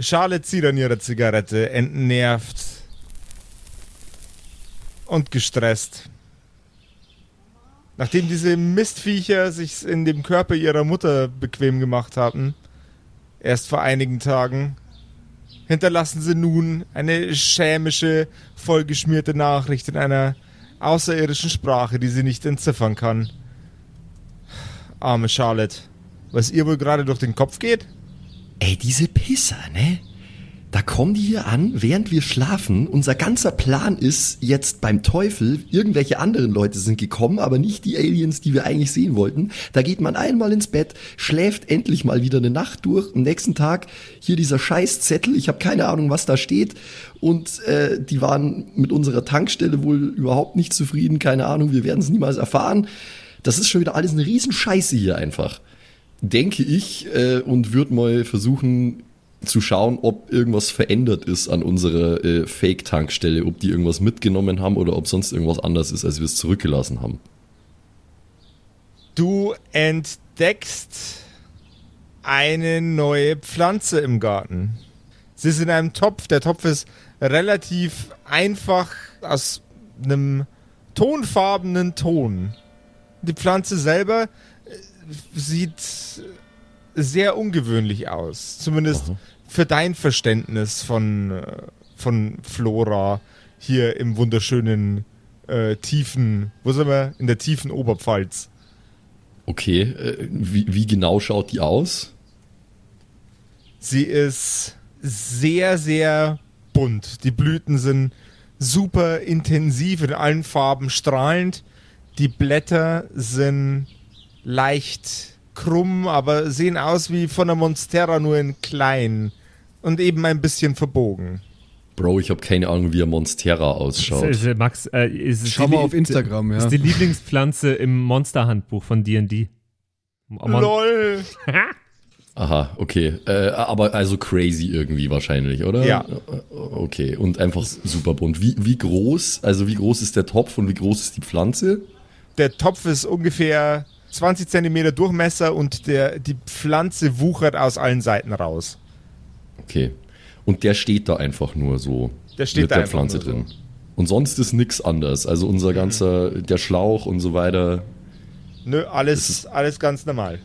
Charlotte zieht an ihrer Zigarette, entnervt und gestresst. Nachdem diese Mistviecher sich in dem Körper ihrer Mutter bequem gemacht hatten, erst vor einigen Tagen, hinterlassen sie nun eine schämische, vollgeschmierte Nachricht in einer außerirdischen Sprache, die sie nicht entziffern kann. Arme Charlotte. Was ihr wohl gerade durch den Kopf geht? Ey, diese Pisser, ne? Da kommen die hier an, während wir schlafen. Unser ganzer Plan ist jetzt beim Teufel. Irgendwelche anderen Leute sind gekommen, aber nicht die Aliens, die wir eigentlich sehen wollten. Da geht man einmal ins Bett, schläft endlich mal wieder eine Nacht durch. Am nächsten Tag hier dieser Scheißzettel. Ich habe keine Ahnung, was da steht. Und äh, die waren mit unserer Tankstelle wohl überhaupt nicht zufrieden. Keine Ahnung, wir werden es niemals erfahren. Das ist schon wieder alles eine Riesenscheiße hier einfach. Denke ich äh, und würde mal versuchen, zu schauen, ob irgendwas verändert ist an unserer äh, Fake-Tankstelle, ob die irgendwas mitgenommen haben oder ob sonst irgendwas anders ist, als wir es zurückgelassen haben. Du entdeckst eine neue Pflanze im Garten. Sie ist in einem Topf. Der Topf ist relativ einfach aus einem tonfarbenen Ton. Die Pflanze selber sieht sehr ungewöhnlich aus. Zumindest Aha. für dein Verständnis von, äh, von Flora hier im wunderschönen äh, tiefen, wo sind wir? In der tiefen Oberpfalz. Okay, äh, wie, wie genau schaut die aus? Sie ist sehr, sehr bunt. Die Blüten sind super intensiv in allen Farben strahlend. Die Blätter sind leicht krumm, aber sehen aus wie von der Monstera nur in klein und eben ein bisschen verbogen. Bro, ich habe keine Ahnung, wie ein Monstera ausschaut. Ist, ist, Max, äh, ist Schau mal auf Instagram, ja. Ist die Lieblingspflanze im Monsterhandbuch von D&D. Mon LOL! Aha, okay. Äh, aber also crazy irgendwie wahrscheinlich, oder? Ja. Okay, und einfach super bunt. Wie, wie groß, also wie groß ist der Topf und wie groß ist die Pflanze? Der Topf ist ungefähr 20 cm Durchmesser und der, die Pflanze wuchert aus allen Seiten raus. Okay. Und der steht da einfach nur so. Der steht mit da der Pflanze drin. So. Und sonst ist nichts anders. Also unser ganzer, der Schlauch und so weiter. Nö, alles, alles ganz normal.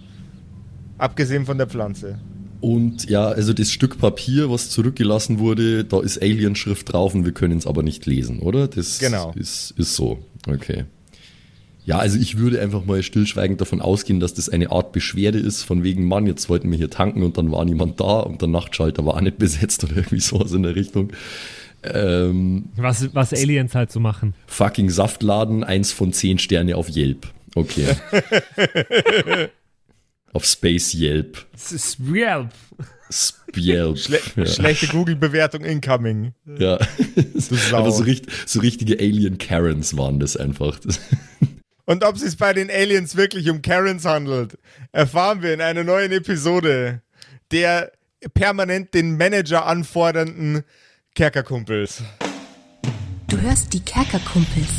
Abgesehen von der Pflanze. Und ja, also das Stück Papier, was zurückgelassen wurde, da ist Alienschrift drauf und wir können es aber nicht lesen, oder? Das genau. ist, ist so. Okay. Ja, also ich würde einfach mal stillschweigend davon ausgehen, dass das eine Art Beschwerde ist, von wegen, Mann, jetzt wollten wir hier tanken und dann war niemand da und der Nachtschalter war auch nicht besetzt oder irgendwie sowas in der Richtung. Ähm, was, was Aliens halt so machen. Fucking Saftladen, eins von zehn Sterne auf Yelp. Okay. auf Space Yelp. Yelp. Yelp. Schle ja. Schlechte Google-Bewertung incoming. Ja. Aber so, richt so richtige Alien Karens waren das einfach. Und ob es sich bei den Aliens wirklich um Karens handelt, erfahren wir in einer neuen Episode der permanent den Manager anfordernden Kerkerkumpels. Du hörst die Kerkerkumpels,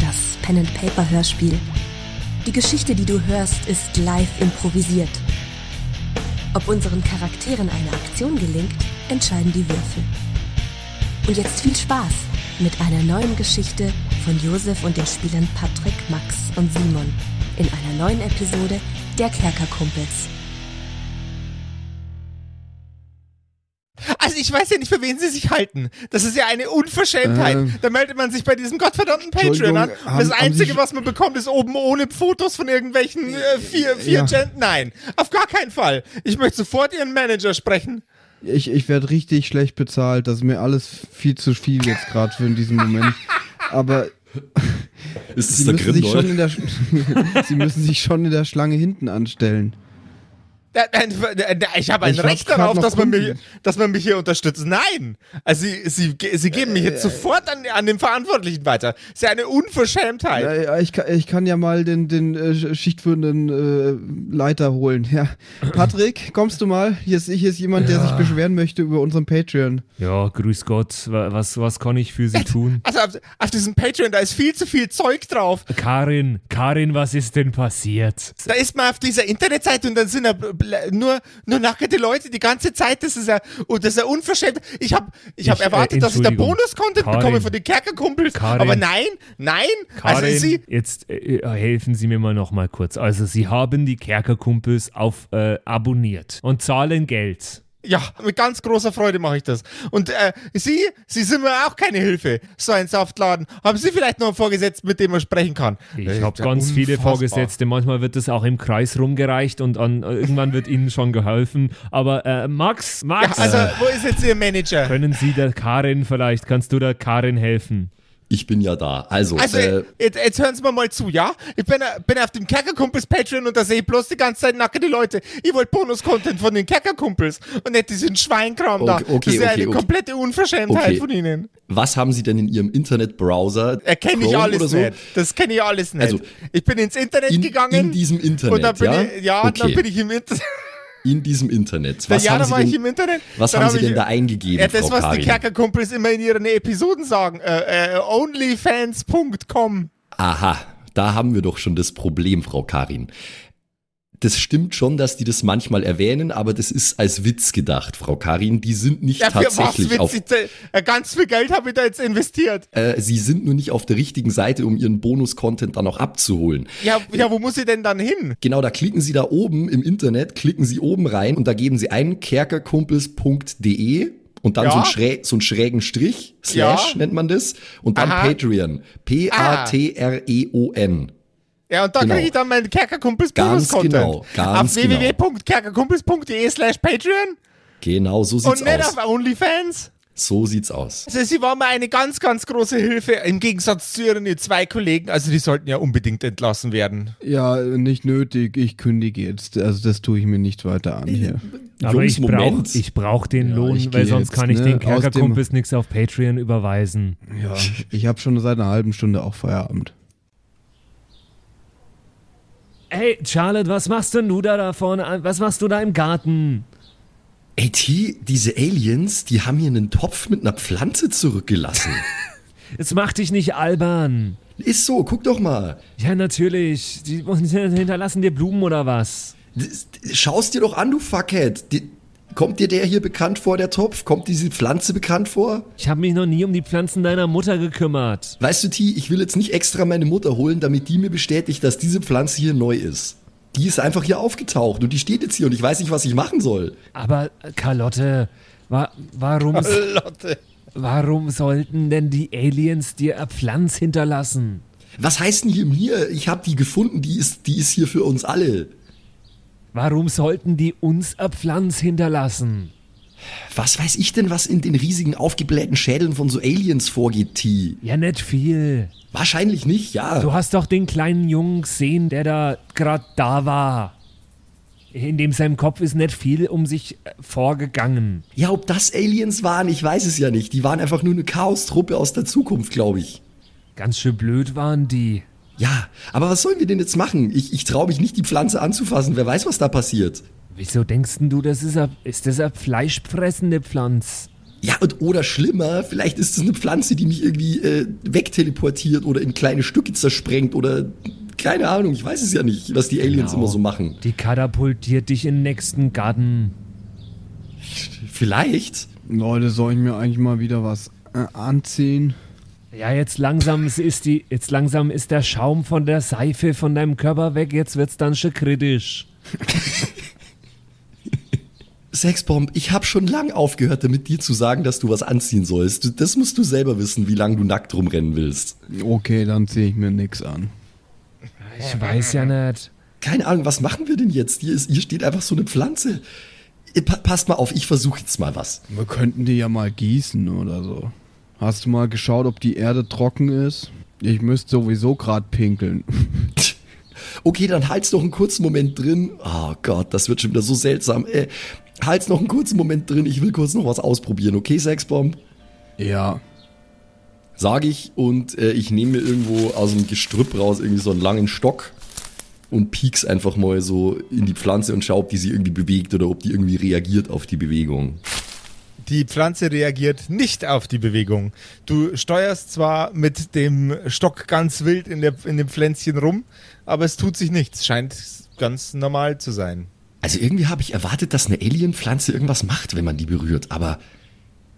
das Pen and Paper Hörspiel. Die Geschichte, die du hörst, ist live improvisiert. Ob unseren Charakteren eine Aktion gelingt, entscheiden die Würfel. Und jetzt viel Spaß mit einer neuen Geschichte von Josef und den Spielern Patrick, Max und Simon in einer neuen Episode der Kerkerkumpels. Also ich weiß ja nicht, für wen sie sich halten. Das ist ja eine Unverschämtheit. Ähm, da meldet man sich bei diesem gottverdammten Patreon an. Und haben, das Einzige, was man bekommt, ist oben ohne Fotos von irgendwelchen äh, vier, vier ja. Nein, auf gar keinen Fall. Ich möchte sofort ihren Manager sprechen. Ich, ich werde richtig schlecht bezahlt. Das ist mir alles viel zu viel jetzt gerade für in diesem Moment. Aber ist Sie, müssen sich schon in der, Sie müssen sich schon in der Schlange hinten anstellen. Ich habe ein ich Recht darauf, dass man, mich, dass man mich hier unterstützt. Nein! Also sie, sie, sie geben mich jetzt äh, sofort an, an den Verantwortlichen weiter. Das ist ja eine Unverschämtheit. Ja, ich, kann, ich kann ja mal den, den äh, schichtführenden äh, Leiter holen. Ja. Patrick, kommst du mal? Hier ist, hier ist jemand, ja. der sich beschweren möchte über unseren Patreon. Ja, grüß Gott. Was, was kann ich für Sie tun? Also auf, auf diesem Patreon, da ist viel zu viel Zeug drauf. Karin, Karin, was ist denn passiert? Da ist man auf dieser Internetseite und dann sind da nur, nur nackte Leute die ganze Zeit. Das ist ja, und das ist ja unverschämt. Ich habe ich hab Ich, äh, erwartet, dass ich da. Bonus-Content bekomme von den Kerkerkumpels. Karin. Aber nein, nein. Karin, Also sie, jetzt äh, helfen Sie mir mal noch mal kurz. Also Sie haben die Kerkerkumpels auf äh, abonniert und zahlen Geld. Ja, mit ganz großer Freude mache ich das. Und äh, Sie, Sie sind mir auch keine Hilfe. So ein Saftladen. Haben Sie vielleicht noch einen Vorgesetzten, mit dem man sprechen kann? Ich habe ja ganz viele unfassbar. Vorgesetzte. Manchmal wird das auch im Kreis rumgereicht und an, irgendwann wird Ihnen schon geholfen. Aber äh, Max, Ja, Max, also, wo ist jetzt Ihr Manager? können Sie der Karin vielleicht, kannst du der Karin helfen? Ich bin ja da. Also, Also, äh, jetzt, jetzt hören Sie mir mal zu, ja? Ich bin, äh, bin auf dem Kerkerkumpels Patreon und da sehe ich bloß die ganze Zeit nackte Leute. Ich wollte Bonus-Content von den Kerkerkumpels und nicht diesen Schweinkram da. Okay, okay, das ist ja okay, eine okay. komplette Unverschämtheit Okay. von Ihnen. was haben Sie denn in Ihrem Internetbrowser? Erkenne ich alles so? nicht. Das kenne ich alles nicht. Also, ich bin ins Internet In, gegangen. in diesem Internet, und dann bin ja? ich, ja, dann okay. bin ich im Internet. in diesem Internet. Was ja, haben da ich denn, im Internet. was haben hab Sie ich- denn da eingegeben, Ja, das, Frau was Karin? die Kerkerkumpels immer in ihren Episoden sagen. Äh, äh, onlyfans.com. Aha, da haben wir doch schon das Problem, Frau Karin. Das stimmt schon, dass die das manchmal erwähnen, aber das ist als Witz gedacht, Frau Karin. Die sind nicht Ja, für was tatsächlich auf. witzig. Äh, Ganz viel Geld habe ich da jetzt investiert. Äh, sie sind nur nicht auf der richtigen Seite, um ihren Bonus-Content dann auch abzuholen. Ja, ja, wo muss ich denn dann hin? Genau, da klicken Sie da oben im Internet, klicken Sie oben rein und da geben Sie ein kerkerkumpels.de und dann Ja. so, einen schräg, so einen schrägen Strich, Slash Ja. nennt man das, und dann Aha. Patreon. P-A-T-R-E-O-N. Ja, und da Genau. kriege ich dann meinen Kerkerkumpels Bonus-Content. genau, ganz Auf genau. www.kerkerkumpels.de slash Patreon Genau, so und sieht's nicht aus. auf OnlyFans. So sieht's aus. Also sie war mir eine ganz, ganz große Hilfe im Gegensatz zu ihren zwei Kollegen. Also die sollten ja unbedingt entlassen werden. Ja, nicht nötig. Ich kündige jetzt. Also das tue ich mir nicht weiter an hier. Aber Jungs, ich brauche brauch den Ja, Lohn, weil sonst jetzt, kann ich ne, den aus Kerkerkumpels nichts auf Patreon überweisen. Ja, ich habe schon seit einer halben Stunde auch Feierabend. Hey, Charlotte, was machst denn du da da vorne? Was machst du da im Garten? Ey, T, diese Aliens, die haben hier einen Topf mit einer Pflanze zurückgelassen. Jetzt mach dich nicht albern. Ist so, guck doch mal. Ja, natürlich. Die hinterlassen dir Blumen oder was? Schau's dir doch an, du Fuckhead. Die, kommt dir der hier bekannt vor, der Topf? Kommt diese Pflanze bekannt vor? Ich habe mich noch nie um die Pflanzen deiner Mutter gekümmert. Weißt du, T, ich will jetzt nicht extra meine Mutter holen, damit die mir bestätigt, dass diese Pflanze hier neu ist. Die ist einfach hier aufgetaucht und die steht jetzt hier und ich weiß nicht, was ich machen soll. Aber Carlotte, wa warum, Lotte. warum sollten denn die Aliens dir eine Pflanze hinterlassen? Was heißt denn hier mir? Ich habe die gefunden, die ist, die ist hier für uns alle. Warum sollten die uns eine Pflanze hinterlassen? Was weiß ich denn, was in den riesigen aufgeblähten Schädeln von so Aliens vorgeht, T? Ja, nicht viel. Wahrscheinlich nicht, ja. Du hast doch den kleinen Jungen gesehen, der da gerade da war. In dem seinem Kopf ist nicht viel um sich äh, vorgegangen. Ja, ob das Aliens waren, ich weiß es ja nicht. Die waren einfach nur eine Chaostruppe aus der Zukunft, glaube ich. Ganz schön blöd waren die. Ja, aber was sollen wir denn jetzt machen? Ich, ich traue mich nicht, die Pflanze anzufassen. Wer weiß, was da passiert. Wieso denkst denn du, das ist, a, ist das eine fleischfressende Pflanze? Ja, und oder schlimmer, vielleicht ist es eine Pflanze, die mich irgendwie äh, wegteleportiert oder in kleine Stücke zersprengt oder keine Ahnung, ich weiß es ja nicht, was die Aliens Genau. immer so machen. Die katapultiert dich in den nächsten Garten. Vielleicht. Leute, soll ich mir eigentlich mal wieder was äh, anziehen? Ja, jetzt langsam ist die, jetzt langsam ist der Schaum von der Seife von deinem Körper weg. Jetzt wird's dann schon kritisch. Sexbomb, ich habe schon lang aufgehört, damit dir zu sagen, dass du was anziehen sollst. Das musst du selber wissen, wie lange du nackt rumrennen willst. Okay, dann ziehe ich mir nix an. Ich weiß ja nicht. Keine Ahnung, was machen wir denn jetzt? Hier, ist, hier steht einfach so eine Pflanze. Äh, pa passt mal auf, ich versuche jetzt mal was. Wir könnten die ja mal gießen oder so. Hast du mal geschaut, ob die Erde trocken ist? Ich müsste sowieso gerade pinkeln. Okay, dann halt's noch einen kurzen Moment drin. Oh Gott, das wird schon wieder so seltsam. Äh, halt's noch einen kurzen Moment drin. Ich will kurz noch was ausprobieren, okay, Sexbomb? Ja. Sag ich und äh, ich nehme mir irgendwo aus dem Gestrüpp raus irgendwie so einen langen Stock und piek's einfach mal so in die Pflanze und schau, ob die sich irgendwie bewegt oder ob die irgendwie reagiert auf die Bewegung. Die Pflanze reagiert nicht auf die Bewegung. Du steuerst zwar mit dem Stock ganz wild in, der, in dem Pflänzchen rum, aber es tut sich nichts. Scheint ganz normal zu sein. Also irgendwie habe ich erwartet, dass eine Alienpflanze irgendwas macht, wenn man die berührt, aber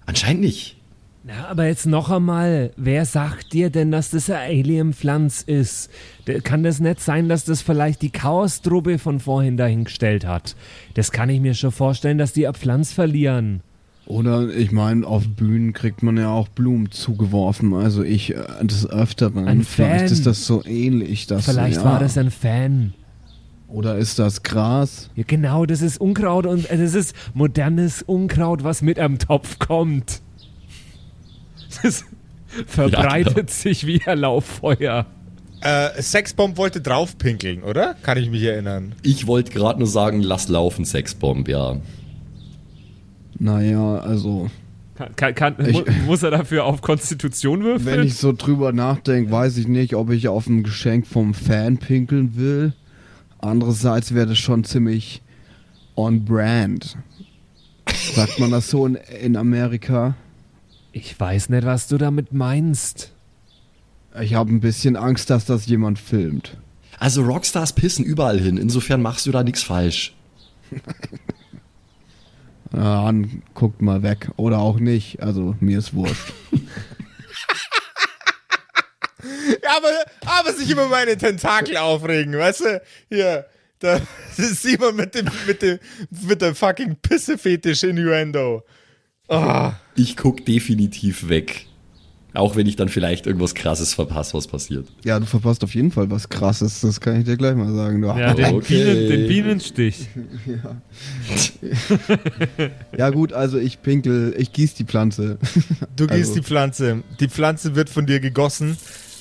anscheinend nicht. Na, aber jetzt noch einmal, wer sagt dir denn, dass das eine Alien-Pflanz ist? Kann das nicht sein, dass das vielleicht die Chaos-Truppe von vorhin dahingestellt hat? Das kann ich mir schon vorstellen, dass die eine Pflanz verlieren. Oder ich meine, auf Bühnen kriegt man ja auch Blumen zugeworfen. Also ich äh, des Öfteren. Ein Vielleicht Fan. ist das so ähnlich. Dass, Vielleicht ja. war das ein Fan. Oder ist das Gras? Ja, genau, das ist Unkraut und äh, das ist modernes Unkraut, was mit einem Topf kommt. Das verbreitet genau. sich wie ein Lauffeuer. Äh, Sexbomb wollte draufpinkeln, oder? Kann ich mich erinnern. Ich wollte gerade nur sagen, lass laufen, Sexbomb, ja. Naja, also Kann, kann, kann, Ich- mu muss er dafür auf Konstitution würfeln? wenn ich so drüber nachdenke, weiß ich nicht, ob ich auf ein Geschenk vom Fan pinkeln will. Andererseits wäre das schon ziemlich on brand. Sagt man das so in, in Amerika? ich weiß nicht, was du damit meinst. Ich habe ein bisschen Angst, dass das jemand filmt. Also Rockstars pissen überall hin, insofern machst du da nichts falsch. Ja, dann guckt mal weg. Oder auch nicht. Also mir ist wurscht. Ja, aber, aber sich immer meine Tentakel aufregen, weißt du? Hier, da ist jemand mit dem, mit dem, mit dem fucking Pissefetisch Innuendo. Ah, Ich guck definitiv weg. Auch wenn ich dann vielleicht irgendwas krasses verpasse, was passiert. Ja, du verpasst auf jeden Fall was krasses. Das kann ich dir gleich mal sagen. Du Ja, den, Okay. Bienen, den Bienenstich. Ja gut, also ich pinkel, ich gieß die Pflanze. du gießt Also- die Pflanze. Die Pflanze wird von dir gegossen.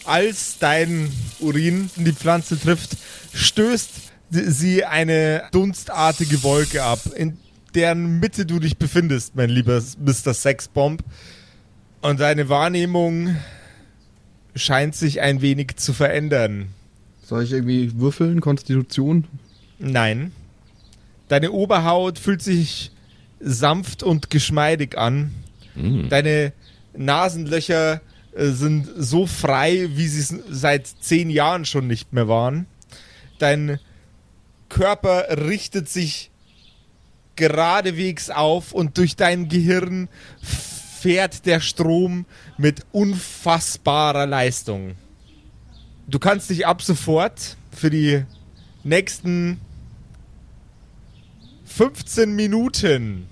Als dein Urin die Pflanze trifft, stößt sie eine dunstartige Wolke ab, in deren Mitte du dich befindest, mein lieber Mr. Sexbomb. Und deine Wahrnehmung scheint sich ein wenig zu verändern. Soll ich irgendwie würfeln? Konstitution? Nein. Deine Oberhaut fühlt sich sanft und geschmeidig an. Deine Nasenlöcher äh, sind so frei, wie sie es seit zehn Jahren schon nicht mehr waren. Dein Körper richtet sich geradewegs auf und durch dein Gehirn fährt der Strom mit unfassbarer Leistung. Du kannst dich ab sofort für die nächsten 15 Minuten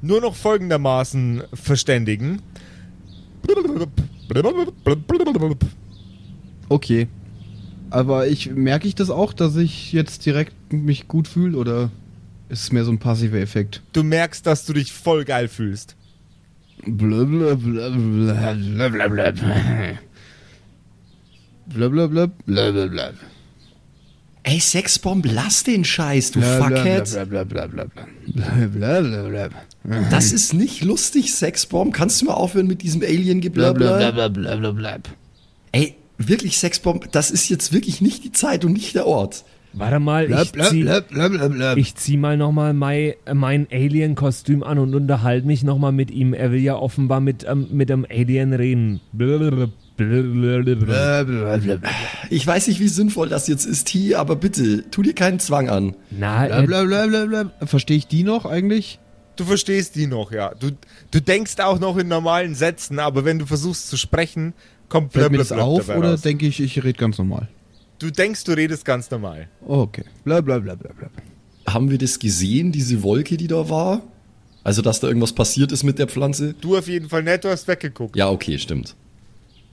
nur noch folgendermaßen verständigen. Okay. Aber ich merke ich das auch, dass ich jetzt direkt mich gut fühle oder ist es mehr so ein passiver Effekt? Du merkst, dass du dich voll geil fühlst. Blablabla. Ey, Sexbomb, lass den Scheiß, du Fuckhead. Das ist nicht lustig, Sexbomb. Kannst du mal aufhören mit diesem Alien-Geblabla? Ey, wirklich, Sexbomb, das ist jetzt wirklich nicht die Zeit und nicht der Ort. Warte mal, ich zieh, ich zieh mal nochmal mein, mein Alien-Kostüm an und unterhalte mich nochmal mit ihm. Er will ja offenbar mit, ähm, mit einem Alien reden. Blablabla. Ich weiß nicht, wie sinnvoll das jetzt ist, T, aber bitte, tu dir keinen Zwang an. Na, äh, Blablabla. Verstehe ich die noch eigentlich? Du verstehst die noch, ja. Du, du denkst auch noch in normalen Sätzen, aber wenn du versuchst zu sprechen, kommt Fällt mir das auf oder denke ich, ich rede ganz normal? Du denkst, du redest ganz normal. Okay. Blablabla. Haben wir das gesehen, diese Wolke, die da war? Also, dass da irgendwas passiert ist mit der Pflanze? Du auf jeden Fall nicht, du hast weggeguckt. Ja, okay, stimmt.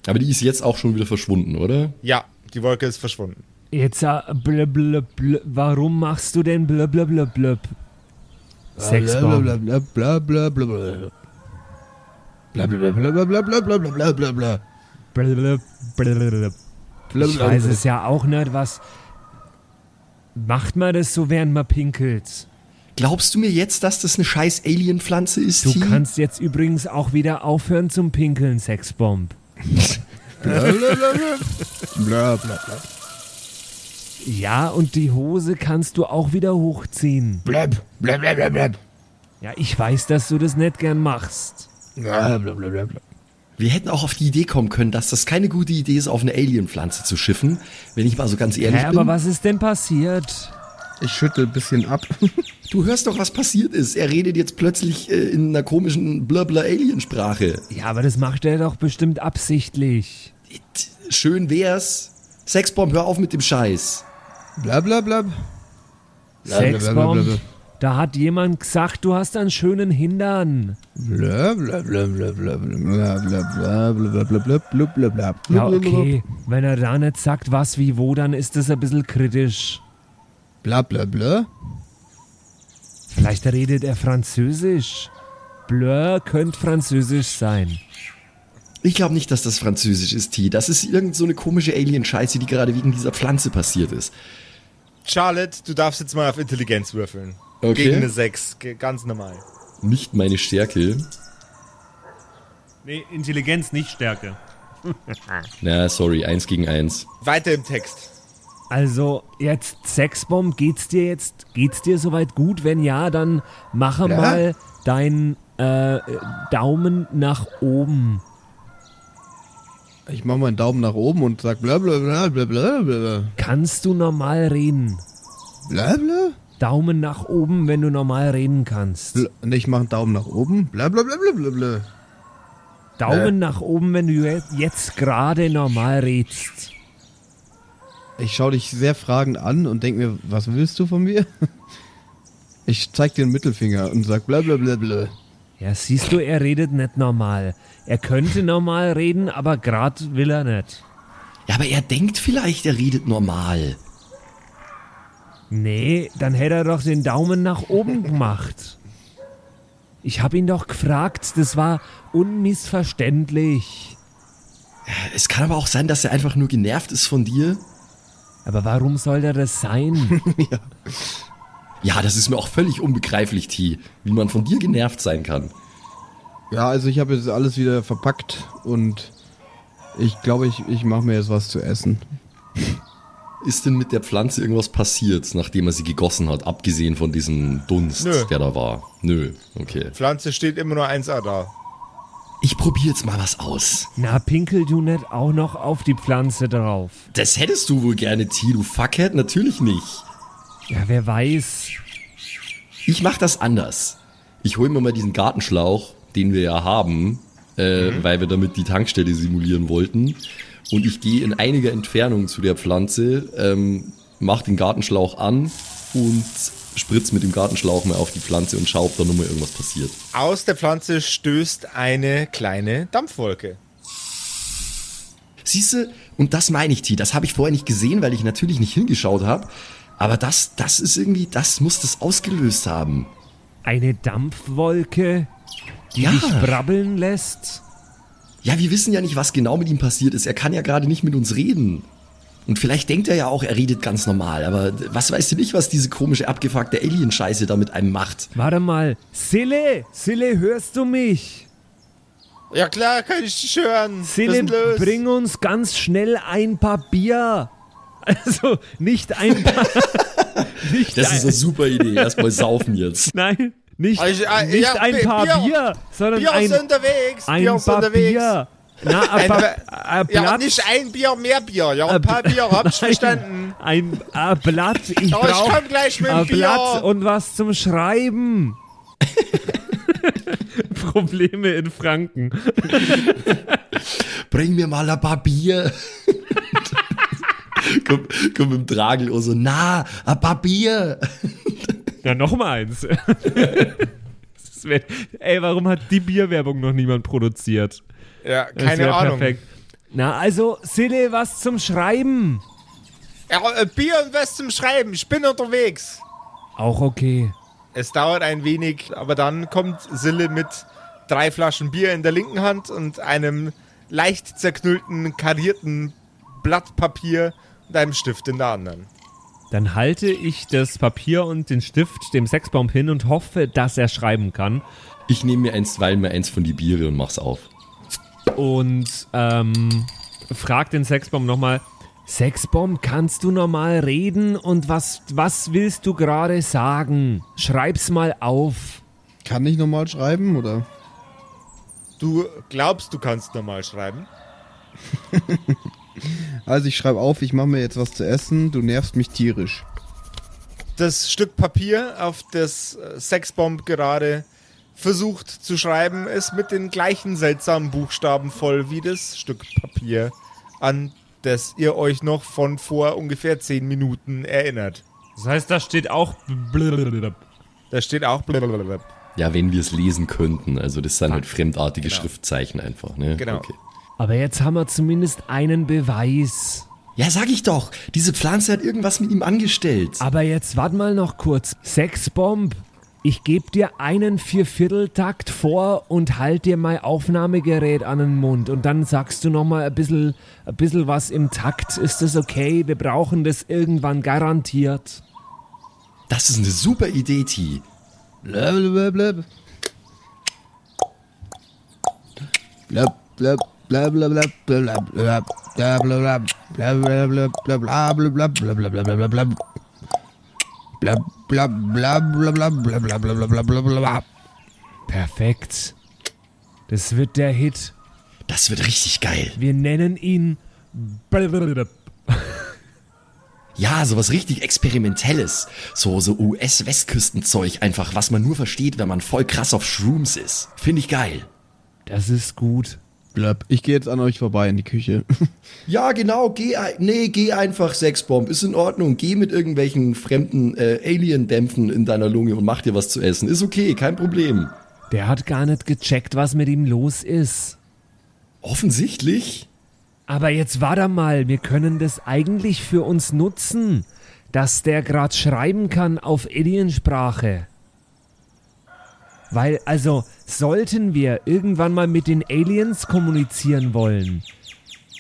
Aber die ist jetzt auch schon wieder verschwunden, oder? Ja, die Wolke ist verschwunden. jetzt äh, blablabla. Warum machst du denn blablabla? Sexbomb. Blablabla. Blablabla. Blablabla. Ich weiß es ja auch nicht, was. Macht man das so, während man pinkelt? Glaubst du mir jetzt, dass das eine scheiß Alien-Pflanze ist, Du T? kannst jetzt übrigens auch wieder aufhören zum Pinkeln, Sexbomb. Blablabla. Ja, und die Hose kannst du auch wieder hochziehen. Blab. Blablabla. Ja, ich weiß, dass du das nicht gern machst. Blablabla. Wir hätten auch auf die Idee kommen können, dass das keine gute Idee ist, auf eine Alien-Pflanze zu schiffen, wenn ich mal so ganz ehrlich Hä, bin. aber was ist denn passiert? Ich schüttel ein bisschen ab. Du hörst doch, was passiert ist. Er redet jetzt plötzlich äh, in einer komischen Blabla-Alien-Sprache. Ja, aber das macht er doch bestimmt absichtlich. Schön wär's. Sexbomb, hör auf mit dem Scheiß. Blablabla. Sexbomb, da hat jemand gesagt, du hast einen schönen Hintern. Ja, okay. Wenn er da nicht sagt, was wie wo, dann ist das ein bisschen kritisch. Blablabla. Vielleicht redet er Französisch. Blur könnte Französisch sein. Ich glaube nicht, dass das Französisch ist, T. Das ist irgend so eine komische Alien-Scheiße, die gerade wegen dieser Pflanze passiert ist. Charlotte, du darfst jetzt mal auf Intelligenz würfeln. Okay. Gegen eine 6, ge- ganz normal. Nicht meine Stärke. Nee, Intelligenz, nicht Stärke. Na, sorry, eins gegen eins. Weiter im Text. Also, jetzt Sexbomb, geht's dir jetzt, geht's dir soweit gut? Wenn ja, dann mache Ja. mal deinen äh, Daumen nach oben. Ich mach mal einen Daumen nach oben und sag blablabla. Blablabla. Kannst du normal reden? Blabla? Daumen nach oben, wenn du normal reden kannst. Bl- Und ich mach einen Daumen nach oben. Blablabla. Daumen nach oben, wenn du je- jetzt gerade normal redst. Ich schau dich sehr fragend an und denk mir, was willst du von mir? Ich zeig dir den Mittelfinger und sag blablabla. Ja, siehst du, er redet nicht normal. Er könnte normal reden, aber grad will er nicht. Ja, aber er denkt vielleicht, er redet normal. Nee, dann hätte er doch den Daumen nach oben gemacht. Ich hab ihn doch gefragt, das war unmissverständlich. Es kann aber auch sein, dass er einfach nur genervt ist von dir. Aber warum soll er das sein? Ja, das ist mir auch völlig unbegreiflich, T, wie man von dir genervt sein kann. Ja, also ich habe jetzt alles wieder verpackt und ich glaube, ich, ich mache mir jetzt was zu essen. Ist denn mit der Pflanze irgendwas passiert, nachdem er sie gegossen hat, abgesehen von diesem Dunst, Nö. der da war? Nö, okay. Pflanze steht immer nur 1A da. Ich probiere jetzt mal was aus. Na, pinkel du nicht auch noch auf die Pflanze drauf? Das hättest du wohl gerne, T, du Fuckhead? Natürlich nicht. Ja, wer weiß. Ich mach das anders. Ich hol mir mal diesen Gartenschlauch, den wir ja haben, äh, weil wir damit die Tankstelle simulieren wollten. Und ich gehe in einiger Entfernung zu der Pflanze, ähm, mach den Gartenschlauch an und spritz mit dem Gartenschlauch mal auf die Pflanze und schau, ob da nun mal irgendwas passiert. Aus der Pflanze stößt eine kleine Dampfwolke. Siehste, und das meine ich, T, das habe ich vorher nicht gesehen, weil ich natürlich nicht hingeschaut habe. Aber das, das ist irgendwie, das muss das ausgelöst haben. Eine Dampfwolke, die Ja. dich brabbeln lässt? Ja, wir wissen ja nicht, was genau mit ihm passiert ist. Er kann ja gerade nicht mit uns reden. Und vielleicht denkt er ja auch, er redet ganz normal. Aber was weißt du nicht, was diese komische, abgefuckte Alien-Scheiße da mit einem macht? Warte mal. Sille, Sille, hörst du mich? Ja klar, kann ich dich hören. Sille, bring uns ganz schnell ein paar Bier. Also nicht ein paar. nicht Das ein, ist eine super Idee. Erstmal saufen jetzt. Nein, nicht, Also, äh, nicht ja, ein Bier- paar Bier, Bier- sondern Bier ein, unterwegs. ein Bier paar unterwegs. Bier. Na, ein, Ein ein Ja, Blatt. nicht ein Bier, mehr Bier. Ja, ein paar Bier, hab ich verstanden. Ein äh, Blatt. Ich Ja, ich brauche komm gleich mit dem ein Blatt Bier. und was zum Schreiben. Probleme in Franken. Bring mir mal ein paar Bier. komm, komm mit dem Tragel so, na, ein paar Bier. Ja, noch mal eins. Wär, ey, warum hat die Bierwerbung noch niemand produziert? Ja, keine Ahnung. Perfekt. Na, also, Sille, was zum Schreiben? Ja, äh, Bier und was zum Schreiben. Ich bin unterwegs. Auch okay. Es dauert ein wenig, aber dann kommt Sille mit drei Flaschen Bier in der linken Hand und einem leicht zerknüllten, karierten Blatt Papier und einem Stift in der anderen. Dann halte ich das Papier und den Stift dem Sexbaum hin und hoffe, dass er schreiben kann. Ich nehme mir einstweilen mal eins von die Biere und mach's auf. Und ähm, frag den Sexbaum nochmal. Sexbaum, kannst du normal reden und was, was willst du gerade sagen? Schreib's mal auf. Kann ich nochmal schreiben oder? Du glaubst, du kannst normal schreiben? Also ich schreibe auf, ich mache mir jetzt was zu essen, du nervst mich tierisch. das Stück Papier, auf das äh, Sexbomb gerade versucht zu schreiben, ist mit den gleichen seltsamen Buchstaben voll wie das Stück Papier, an das ihr euch noch von vor ungefähr zehn Minuten erinnert. Das heißt, da steht auch. Da steht auch. Ja, wenn wir es lesen könnten. Also das sind halt fremdartige Schriftzeichen einfach. Ne? Genau. Okay. Aber jetzt haben wir zumindest einen Beweis. Ja, sag ich doch. Diese Pflanze hat irgendwas mit ihm angestellt. Aber jetzt warte mal noch kurz. Sexbomb. Ich gebe dir einen Viervierteltakt vor und halt dir mein Aufnahmegerät an den Mund. Und dann sagst du nochmal ein bisschen, ein bisschen was im Takt. Ist das okay? Wir brauchen das irgendwann garantiert. Das ist eine super Idee, T. Blablabla. Blab, blab, blablabla, blablabla, Perfekt. Das wird der Hit. Das wird richtig geil. Wir nennen ihn. Ja, sowas richtig Experimentelles. So, so US-Westküstenzeug einfach, was man nur versteht, wenn man voll krass auf Shrooms ist. Finde ich geil. Das ist gut. Blab. Ich gehe jetzt an euch vorbei in die Küche. Ja, genau, geh, nee, geh einfach Sexbomb, ist in Ordnung. Geh mit irgendwelchen fremden äh, Alien-Dämpfen in deiner Lunge und mach dir was zu essen. Ist okay, kein Problem. Der hat gar nicht gecheckt, was mit ihm los ist. Offensichtlich. Aber jetzt warte mal, wir können das eigentlich für uns nutzen, dass der grad schreiben kann auf Aliensprache. Weil, also, sollten wir irgendwann mal mit den Aliens kommunizieren wollen,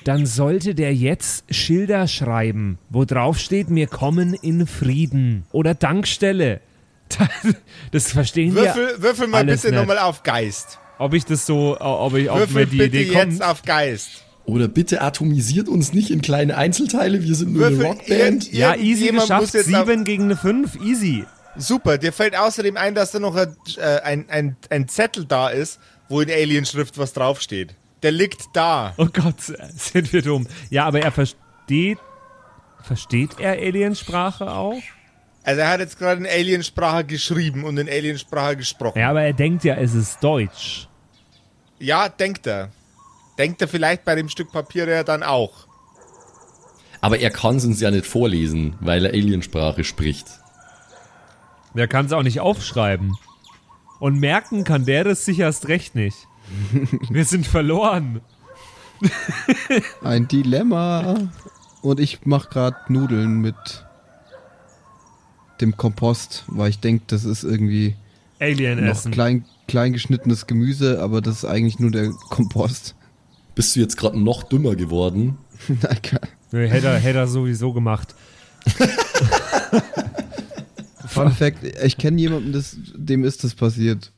dann sollte der jetzt Schilder schreiben, wo drauf steht, wir kommen in Frieden. Oder Dankstelle. Das verstehen Würfel, wir. würfel mal alles bitte nochmal auf Geist. Ob ich das so, ob ich auf Würfel mir die bitte Idee komme. jetzt auf Geist. Oder bitte atomisiert uns nicht in kleine Einzelteile, wir sind nur eine Würfel Rockband. irgend- Ja, easy geschafft. muss jetzt auf- Sieben gegen eine fünf, easy. Super, dir fällt außerdem ein, dass da noch ein, äh, ein, ein, ein Zettel da ist, wo in Alienschrift was draufsteht. Der liegt da. Oh Gott, sind wir dumm. Ja, aber er versteht. Versteht er Aliensprache auch? Also er hat jetzt gerade in Aliensprache geschrieben und in Aliensprache gesprochen. Ja, aber er denkt ja, es ist Deutsch. Ja, denkt er. Denkt er vielleicht bei dem Stück Papier ja dann auch. Aber er kann es uns ja nicht vorlesen, weil er Aliensprache spricht. Der kann es auch nicht aufschreiben. Und merken kann der das sicherst recht nicht. Wir sind verloren. Ein Dilemma. Und ich mache gerade Nudeln mit dem Kompost, weil ich denke, das ist irgendwie Alien noch essen. klein, klein geschnittenes Gemüse, aber das ist eigentlich nur der Kompost. Bist du jetzt gerade noch dümmer geworden? Nein, Nee, hätte, er- hätte er sowieso gemacht. Fun Fact, ich kenne jemanden, das, dem ist das passiert.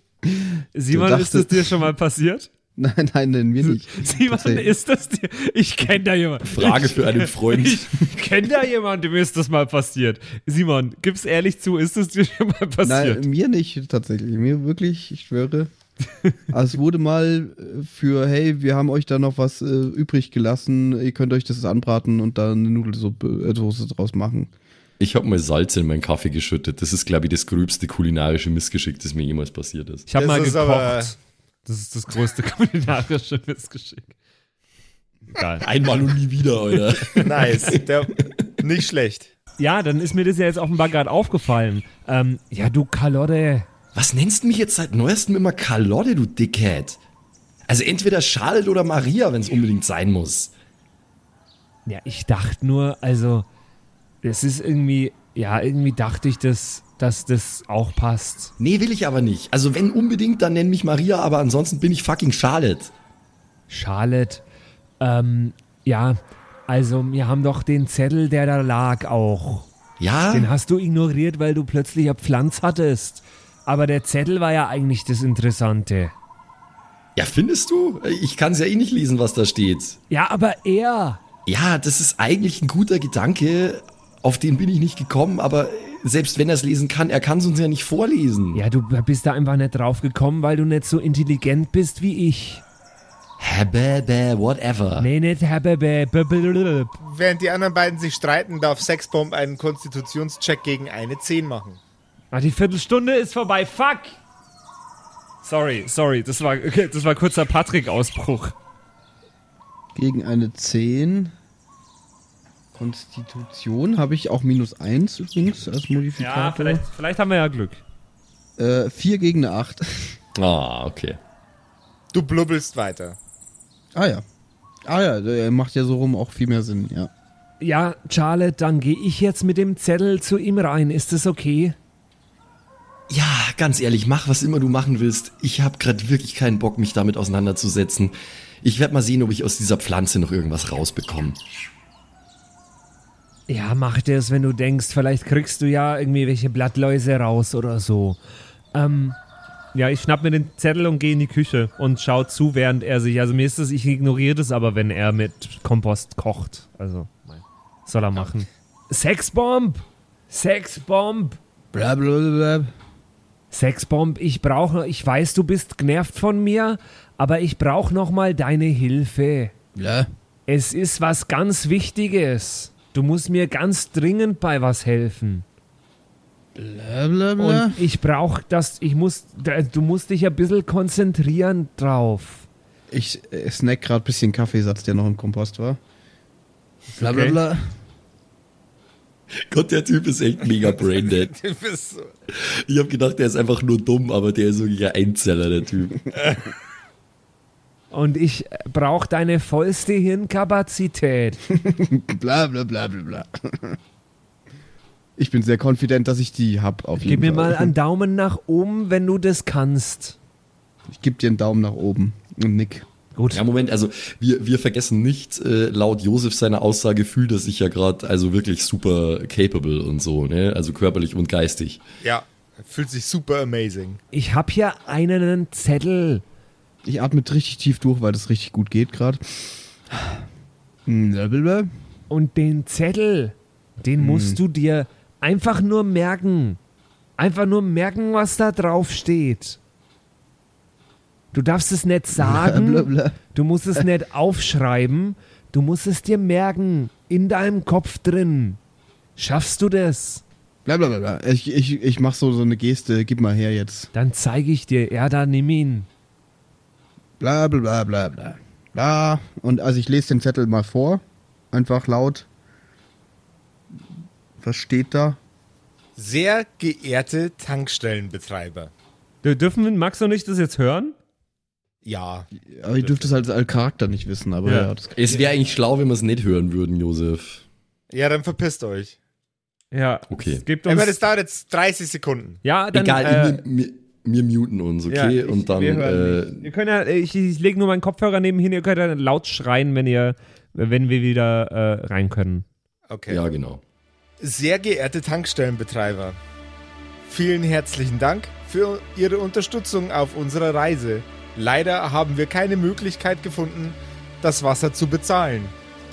Simon, Du ist das dir schon mal passiert? nein, nein, nein, mir nicht. Simon, ist das dir? Ich kenne da jemanden. Frage für einen Freund. Ich kenne da jemanden, dem ist das mal passiert. Simon, gib's ehrlich zu, ist das dir schon mal passiert? Nein, mir nicht tatsächlich. Mir wirklich, ich schwöre. Also es wurde mal äh, für, hey, wir haben euch da noch was äh, übrig gelassen, ihr könnt euch das anbraten und dann eine Nudelsuppe äh, draus machen. Ich habe mal Salz in meinen Kaffee geschüttet. Das ist, glaube ich, das gröbste kulinarische Missgeschick, das mir jemals passiert ist. Ich habe Das mal ist gekocht. aber- das ist das größte kulinarische Missgeschick. Egal. Einmal und nie wieder, Alter. Nice. Der, nicht schlecht. Ja, dann ist mir das ja jetzt offenbar gerade aufgefallen. Ähm, ja, du Kalotte. Was nennst du mich jetzt seit neuestem immer Carlotte, du Dickhead? Also entweder Charlotte oder Maria, wenn es unbedingt sein muss. Ja, ich dachte nur, also, das ist irgendwie, ja, irgendwie dachte ich, dass, dass das auch passt. Nee, will ich aber nicht. Also wenn unbedingt, dann nenn mich Maria, aber ansonsten bin ich fucking Charlotte. Charlotte, ähm, ja, also, wir haben doch den Zettel, der da lag, auch. Ja? Den hast du ignoriert, weil du plötzlich eine Pflanz hattest. Aber der Zettel war ja eigentlich das Interessante. Ja, findest du? Ich kann es ja eh nicht lesen, was da steht. Ja, aber er. Ja, das ist eigentlich ein guter Gedanke. Auf den bin ich nicht gekommen, aber selbst wenn er es lesen kann, er kann es uns ja nicht vorlesen. Ja, du bist da einfach nicht drauf gekommen, weil du nicht so intelligent bist wie ich. Habebe, whatever. Nee, nicht habebe. Während die anderen beiden sich streiten, darf Sexbomb einen Konstitutionscheck gegen eine 10 machen. Ah, die Viertelstunde ist vorbei. Fuck! Sorry, sorry, das war, das war kurzer Patrick-Ausbruch. Gegen eine 10. Konstitution habe ich auch minus 1 übrigens als Ja, Modifikator. vielleicht, vielleicht haben wir ja Glück. Äh, 4 gegen eine 8. Ah, okay. Du blubbelst weiter. ah ja. Ah ja, der macht ja so rum auch viel mehr Sinn, ja. Ja, Charlotte, dann gehe ich jetzt mit dem Zettel zu ihm rein. Ist das okay? Ja, ganz ehrlich, mach was immer du machen willst. Ich habe gerade wirklich keinen Bock, mich damit auseinanderzusetzen. Ich werde mal sehen, ob ich aus dieser Pflanze noch irgendwas rausbekomme. Ja, mach das, wenn du denkst, vielleicht kriegst du ja irgendwie welche Blattläuse raus oder so. Ähm, Ja, ich schnapp mir den Zettel und gehe in die Küche und schau zu, während er sich. Also mir ist das, ich ignoriere das aber, wenn er mit Kompost kocht. Also, soll er machen. Sexbomb! Sexbomb! Blablabla. Sexbomb, ich brauche, ich weiß, du bist genervt von mir, aber ich brauche noch mal deine Hilfe. Bla. Es ist was ganz Wichtiges. Du musst mir ganz dringend bei was helfen. Blablabla. Und ich brauche das, ich muss, du musst dich ein bisschen konzentrieren drauf. Ich äh, snack gerade ein bisschen Kaffeesatz, der noch im Kompost war. Blablabla. Gott, der Typ ist echt mega braindead. Ich habe gedacht, der ist einfach nur dumm, aber der ist wirklich ein Einzeller, der Typ. Und ich brauche deine vollste Hirnkapazität. Blablabla. Ich bin sehr confident, dass ich die hab auf Gib jeden mir Fall. mal einen Daumen nach oben, wenn du das kannst. Ich gebe dir einen Daumen nach oben und nick. Gut. Ja, Moment, also wir, wir vergessen nicht, äh, laut Josef seiner Aussage fühlt er sich ja gerade also wirklich super capable und so, ne? Also körperlich und geistig. Ja, fühlt sich super amazing. Ich habe hier einen Zettel. Ich atme richtig tief durch, weil das richtig gut geht gerade. Blablabla. Und den Zettel, den musst du dir einfach nur merken. Einfach nur merken, was da drauf steht. Du darfst es nicht sagen, du musst es nicht aufschreiben, du musst es dir merken, in deinem Kopf drin. Schaffst du das? Blablabla. Ich, ich, ich mach so, so eine Geste, gib mal her jetzt. Dann zeige ich dir, ja, da nimm ihn. Blablabla. Bla, bla. Bla. Und also ich lese den Zettel mal vor. Einfach laut. Was steht da? Sehr geehrte Tankstellenbetreiber. Dür- Dürfen Max und ich das jetzt hören? Ja, Aber ihr dürft es halt als Charakter nicht wissen, aber Ja. ja, das Es wäre eigentlich schlau, wenn wir es nicht hören würden, Josef. ja, dann verpisst euch. Ja. Okay. Es gibt Ich uns, meine, das dauert jetzt 30 Sekunden. ja, dann, Egal, äh, wir, muten uns, ja, okay? ich- und dann, äh. Ihr könnt ja, ich, ich lege nur meinen Kopfhörer nebenhin, ihr könnt ja laut schreien, wenn ihr, wenn wir wieder äh, rein können. Okay. ja, genau. Sehr geehrte Tankstellenbetreiber, vielen herzlichen Dank für Ihre Unterstützung auf unserer Reise. Leider haben wir keine Möglichkeit gefunden, das Wasser zu bezahlen,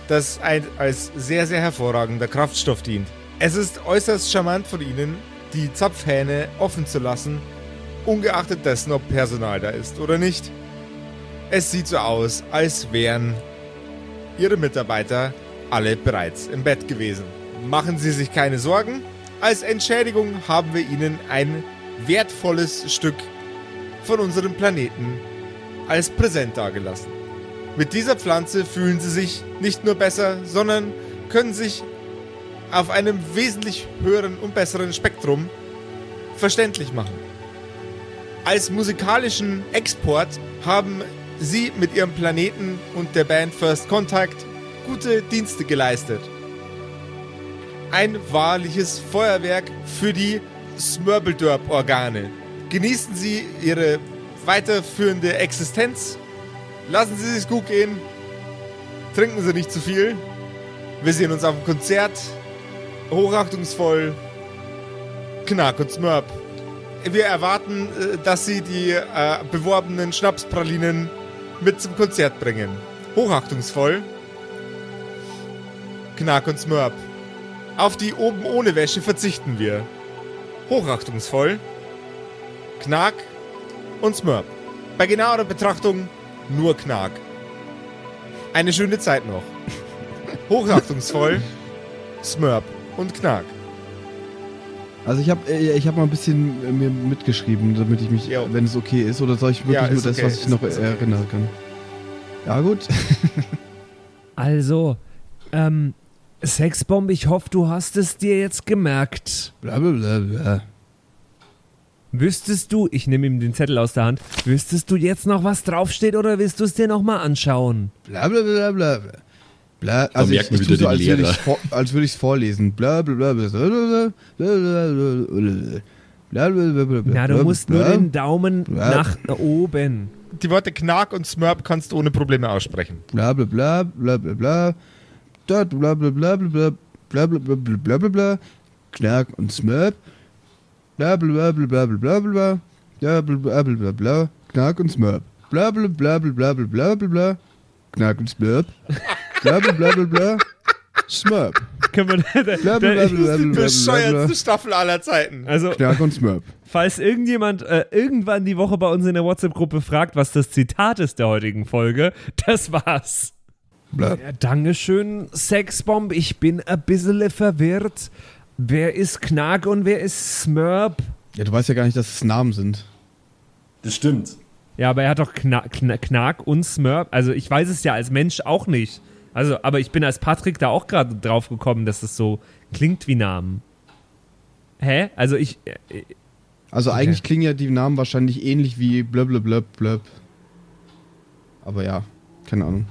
das ein, als sehr, sehr hervorragender Kraftstoff dient. Es ist äußerst charmant von Ihnen, die Zapfhähne offen zu lassen, ungeachtet dessen, ob Personal da ist oder nicht. Es sieht so aus, als wären Ihre Mitarbeiter alle bereits im Bett gewesen. Machen Sie sich keine Sorgen. Als Entschädigung haben wir Ihnen ein wertvolles Stück von unserem Planeten als Präsent dargelassen. Mit dieser Pflanze fühlen Sie sich nicht nur besser, sondern können sich auf einem wesentlich höheren und besseren Spektrum verständlich machen. Als musikalischen Export haben Sie mit Ihrem Planeten und der Band First Contact gute Dienste geleistet. Ein wahrliches Feuerwerk für die Smurbeldorp-Organe. Genießen Sie Ihre weiterführende Existenz. Lassen Sie es gut gehen. Trinken Sie nicht zu viel. Wir sehen uns auf dem Konzert. Hochachtungsvoll. Knack und Smurp. Wir erwarten, äh, dass Sie die äh, beworbenen Schnapspralinen mit zum Konzert bringen. Hochachtungsvoll. Knack und Smurp. Auf die oben ohne Wäsche verzichten wir. Hochachtungsvoll. Knack und Smurp. Bei genauerer Betrachtung nur Knack. Eine schöne Zeit noch. Hochachtungsvoll, Smurp und Knack. Also ich habe ich hab mal ein bisschen äh, mir mitgeschrieben, damit ich mich, Jo. wenn es okay ist, oder soll ich wirklich Ja, nur das, okay, was ich ist- noch ist okay. erinnern kann? Ja gut. Also, ähm, Sexbomb, ich hoffe, du hast es dir jetzt gemerkt. bla bla bla bla. Wüsstest du, ich nehme ihm den Zettel aus der Hand, wüsstest du jetzt noch, was draufsteht oder willst du es dir nochmal anschauen? Bla bla also ich, ich tue so, als würde ich vor, als würde ich es vorlesen. Bla bla bla bla bla bla bla bla bla bla bla bla Na, du musst nur den Daumen nach oben. Die Worte Knack und Smurp kannst du ohne Probleme aussprechen. bla bla bla bla bla bla dort bla bla bla bla bla bla bla bla bla bla bla bla Knack und Smurp bla bla bla bla bla bla bla bla bla bla bla bla bla Knack und Smurp bla bla bla bla bla bla bla bla bla Knack und Smurp bla bla bla bla bla Smurp Können wir, bla bla Das ist die bescheuertste Staffel aller Zeiten. also, Knack und Smurp falls irgendjemand äh, irgendwann die Woche bei uns in der WhatsApp-Gruppe fragt, was das Zitat ist der heutigen Folge, das war's. Ja, Dankeschön, Sexbomb. Ich bin ein bisschen verwirrt. Wer ist Knack und wer ist Smurp? Ja, du weißt ja gar nicht, dass es Namen sind. Das stimmt. Ja, aber er hat doch Kna Kna Knack und Smurp. Also ich weiß es ja als Mensch auch nicht. Also, aber ich bin als Patrick da auch gerade drauf gekommen, dass es so klingt wie Namen. Hä? Also ich. Äh, Also eigentlich klingen ja die Namen wahrscheinlich ähnlich wie blöb blöb blöb blöb. Aber ja, keine Ahnung.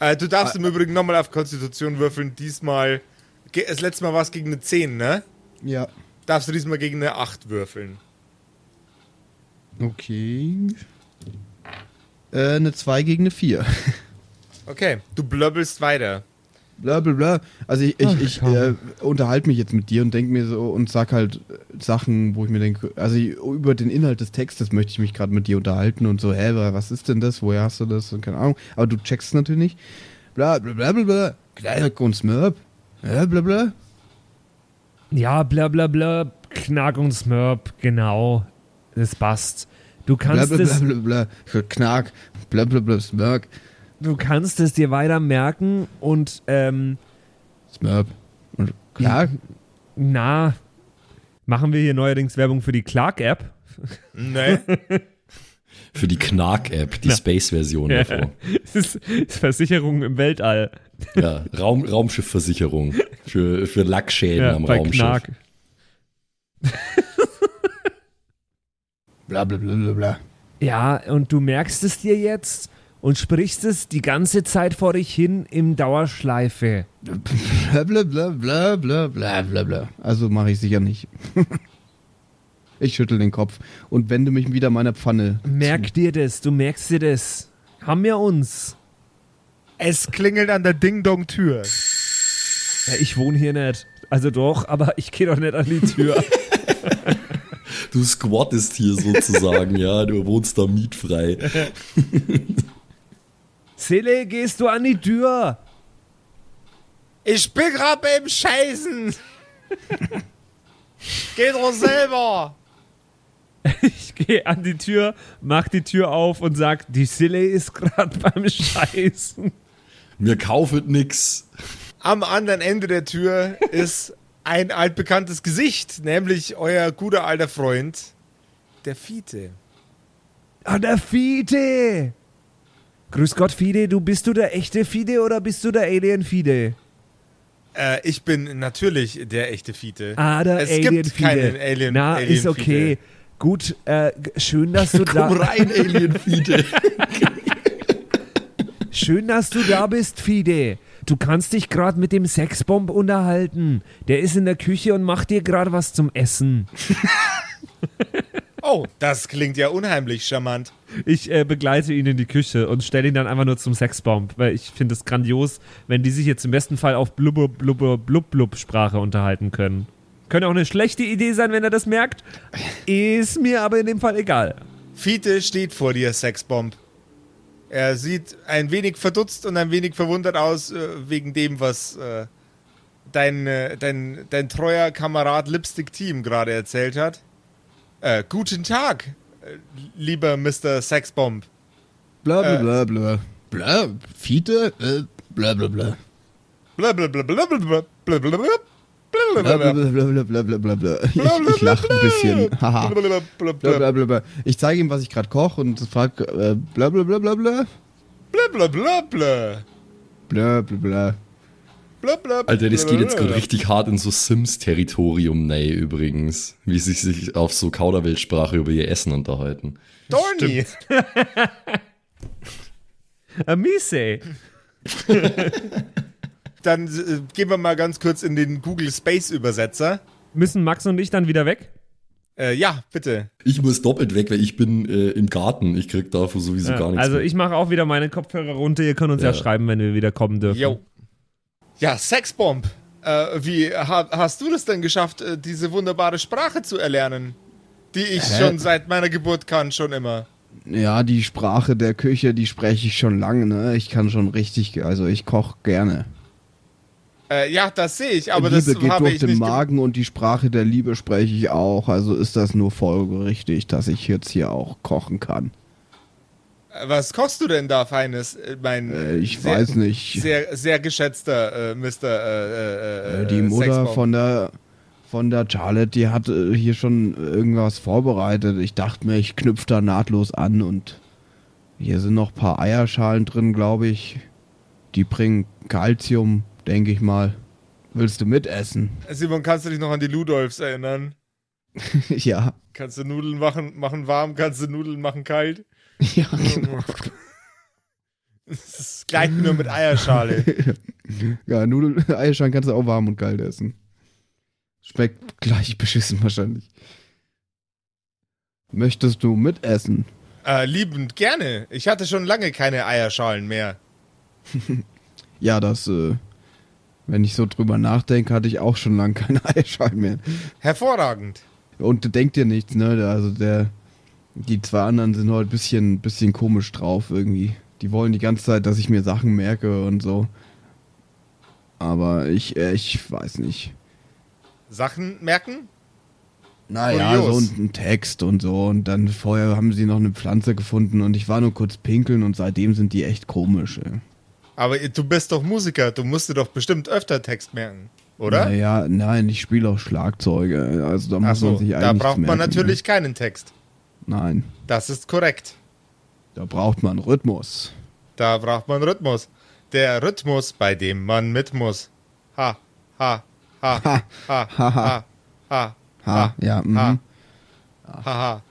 Äh, du darfst im Übrigen nochmal auf Konstitution würfeln. Diesmal, das letzte Mal war es gegen eine 10, ne? Ja. Darfst du diesmal gegen eine 8 würfeln. Okay. Äh, eine 2 gegen eine 4. Okay, du blöbbelst weiter. Bla bla bla. Also ich, Ach, ich, ich äh, unterhalte mich jetzt mit dir und denke mir so und sag halt Sachen, wo ich mir denke, also ich, über den Inhalt des Textes möchte ich mich gerade mit dir unterhalten und so, hä, wa- was ist denn das? Woher hast du das? Und keine Ahnung. Aber du checkst es natürlich nicht. Bla bla bla bla bla. Knack und Smurp. Ja, bla bla. ja, bla bla bla. Knack und Smurp, genau. Das passt. Du Bla kannst, bla bla es, bla bla. Knack. Bla bla bla Smurp. Du kannst es dir weiter merken und ähm, Smurp. Und Knack. na, machen wir hier neuerdings Werbung für die Clark-App. Ne? Für die Knark-App, die Space-Version davon. Das ist ist Versicherung im Weltall. Ja, Raum, Raumschiffversicherung für, für Lackschäden Ja, am bei Raumschiff. Knark. Bla bla bla bla bla. Ja, und du merkst es dir jetzt und sprichst es die ganze Zeit vor dich hin im Dauerschleife. Bla bla bla bla bla bla bla bla. Also mache ich sicher nicht. ich schüttel den Kopf und wende mich wieder meiner Pfanne. Merk dir das, du merkst dir das. Haben wir uns. es klingelt an der Ding-Dong-Tür. Ja, ich wohne hier nicht. Also doch, aber ich gehe doch nicht an die Tür. Du squattest hier sozusagen, ja, du wohnst da mietfrei. Sele, gehst du an die Tür? Ich bin gerade beim Scheißen. Geh doch selber. Ich gehe an die Tür, mach die Tür auf und sag, die Sille ist gerade beim Scheißen. Mir kaufet nix. Am anderen Ende der Tür ist ein altbekanntes Gesicht, nämlich euer guter alter Freund, der Fiete. Ah, der Fide. Grüß Gott, Fide, du bist du der echte Fide oder bist du der Alien Fide? Äh, ich bin natürlich der echte Fiete. Ah, der es Alien gibt keinen Fide. Alien. Na, Alien ist okay. Gut, äh, schön, dass du da, Komm rein, Alien-Fiete. schön, dass du da bist, Fide. Du kannst dich gerade mit dem Sexbomb unterhalten. Der ist in der Küche und macht dir gerade was zum Essen. Oh, das klingt ja unheimlich charmant. Ich äh, begleite ihn in die Küche und stelle ihn dann einfach nur zum Sexbomb, weil ich finde es grandios, wenn die sich jetzt im besten Fall auf blubber blubber blub blub Sprache unterhalten können. Könnte auch eine schlechte Idee sein, wenn er das merkt. Ist mir aber in dem Fall egal. Fiete steht vor dir, Sexbomb. Er sieht ein wenig verdutzt und ein wenig verwundert aus äh, wegen dem, was äh, dein, äh, dein, dein treuer Kamerad Lipstick Team gerade erzählt hat. Äh, guten Tag, äh, lieber Mr. Sexbomb. Bla bla Äh, bla bla. Bla, Fiete, äh, bla bla bla. Blablabla. Bla bla bla bla bla bla bla bla. Ich, ich lache ein bisschen. Bla bla bla bla. Ich zeige ihm, was ich gerade koche und frage äh, bla bla bla bla bla. Blablabla. Bla. Blablabla. Alter, das geht jetzt gerade richtig hart in so Sims-Territorium, nee, übrigens. Wie sie sich auf so Kauderweltsprache über ihr Essen unterhalten. Dorny. Amise. Dann äh, gehen wir mal ganz kurz in den Google Space Übersetzer. Müssen Max und ich dann wieder weg? Äh, ja, bitte. Ich muss doppelt weg, weil ich bin äh, im Garten. Ich krieg dafür sowieso Ja, gar nichts. also mit. ich mache auch wieder meine Kopfhörer runter. Ihr könnt uns ja, Ja. schreiben, wenn wir wieder kommen dürfen. Jo. Ja, Sexbomb. Äh, wie ha, hast du das denn geschafft, äh, diese wunderbare Sprache zu erlernen? Die ich Hä? schon seit meiner Geburt kann, schon immer. Ja, die Sprache der Küche, die spreche ich schon lange, ne? Ich kann schon richtig, also ich koche gerne. Äh, ja, das sehe ich, aber Liebe das geht habe durch ich den Magen und die Sprache der Liebe spreche ich auch. Also ist das nur folgerichtig, dass ich jetzt hier auch kochen kann. Was kochst du denn da, Feines? Äh, Mein Äh, ich sehr, weiß nicht. Sehr, sehr geschätzter äh, Mr. Äh, äh, Äh, die Mutter Sexbomb. von der von der Charlotte, die hat hier schon irgendwas vorbereitet. Ich dachte mir, ich knüpfe da nahtlos an und hier sind noch ein paar Eierschalen drin, glaube ich. Die bringen Kalzium, denke ich mal. Willst du mitessen? Simon, kannst du dich noch an die Ludolfs erinnern? ja. Kannst du Nudeln machen, machen warm, kannst du Nudeln machen kalt? Ja, genau. Das ist gleich nur mit Eierschale. Ja, Nudeln, Eierschalen kannst du auch warm und kalt essen. Schmeckt gleich beschissen wahrscheinlich. Möchtest du mitessen? äh, liebend gerne. Ich hatte schon lange keine Eierschalen mehr. Ja, das, äh, wenn ich so drüber nachdenke, hatte ich auch schon lange keine Eierschalen mehr. Hervorragend. Und denkt dir nichts, ne? Also der, die zwei anderen sind heute ein bisschen, bisschen komisch drauf irgendwie. Die wollen die ganze Zeit, dass ich mir Sachen merke und so. Aber ich, äh, ich weiß nicht. Sachen merken? Naja, so Kurios. ein, ein Text und so. Und dann vorher haben sie noch eine Pflanze gefunden und ich war nur kurz pinkeln und seitdem sind die echt komisch. Ey. Aber du bist doch Musiker, du musst dir doch bestimmt öfter Text merken, oder? Naja, nein, ich spiele auch Schlagzeuge. Also da muss man Achso, sich eigentlich da braucht man merken, natürlich keinen Text. Ne? Nein, Das ist korrekt. da braucht man Rhythmus. Da braucht man Rhythmus. Der Rhythmus, bei dem man mit muss. Ha, ha, ha, ha, ha, ha, ha, ha, Ha, ja, mhm. ha, ha, ha.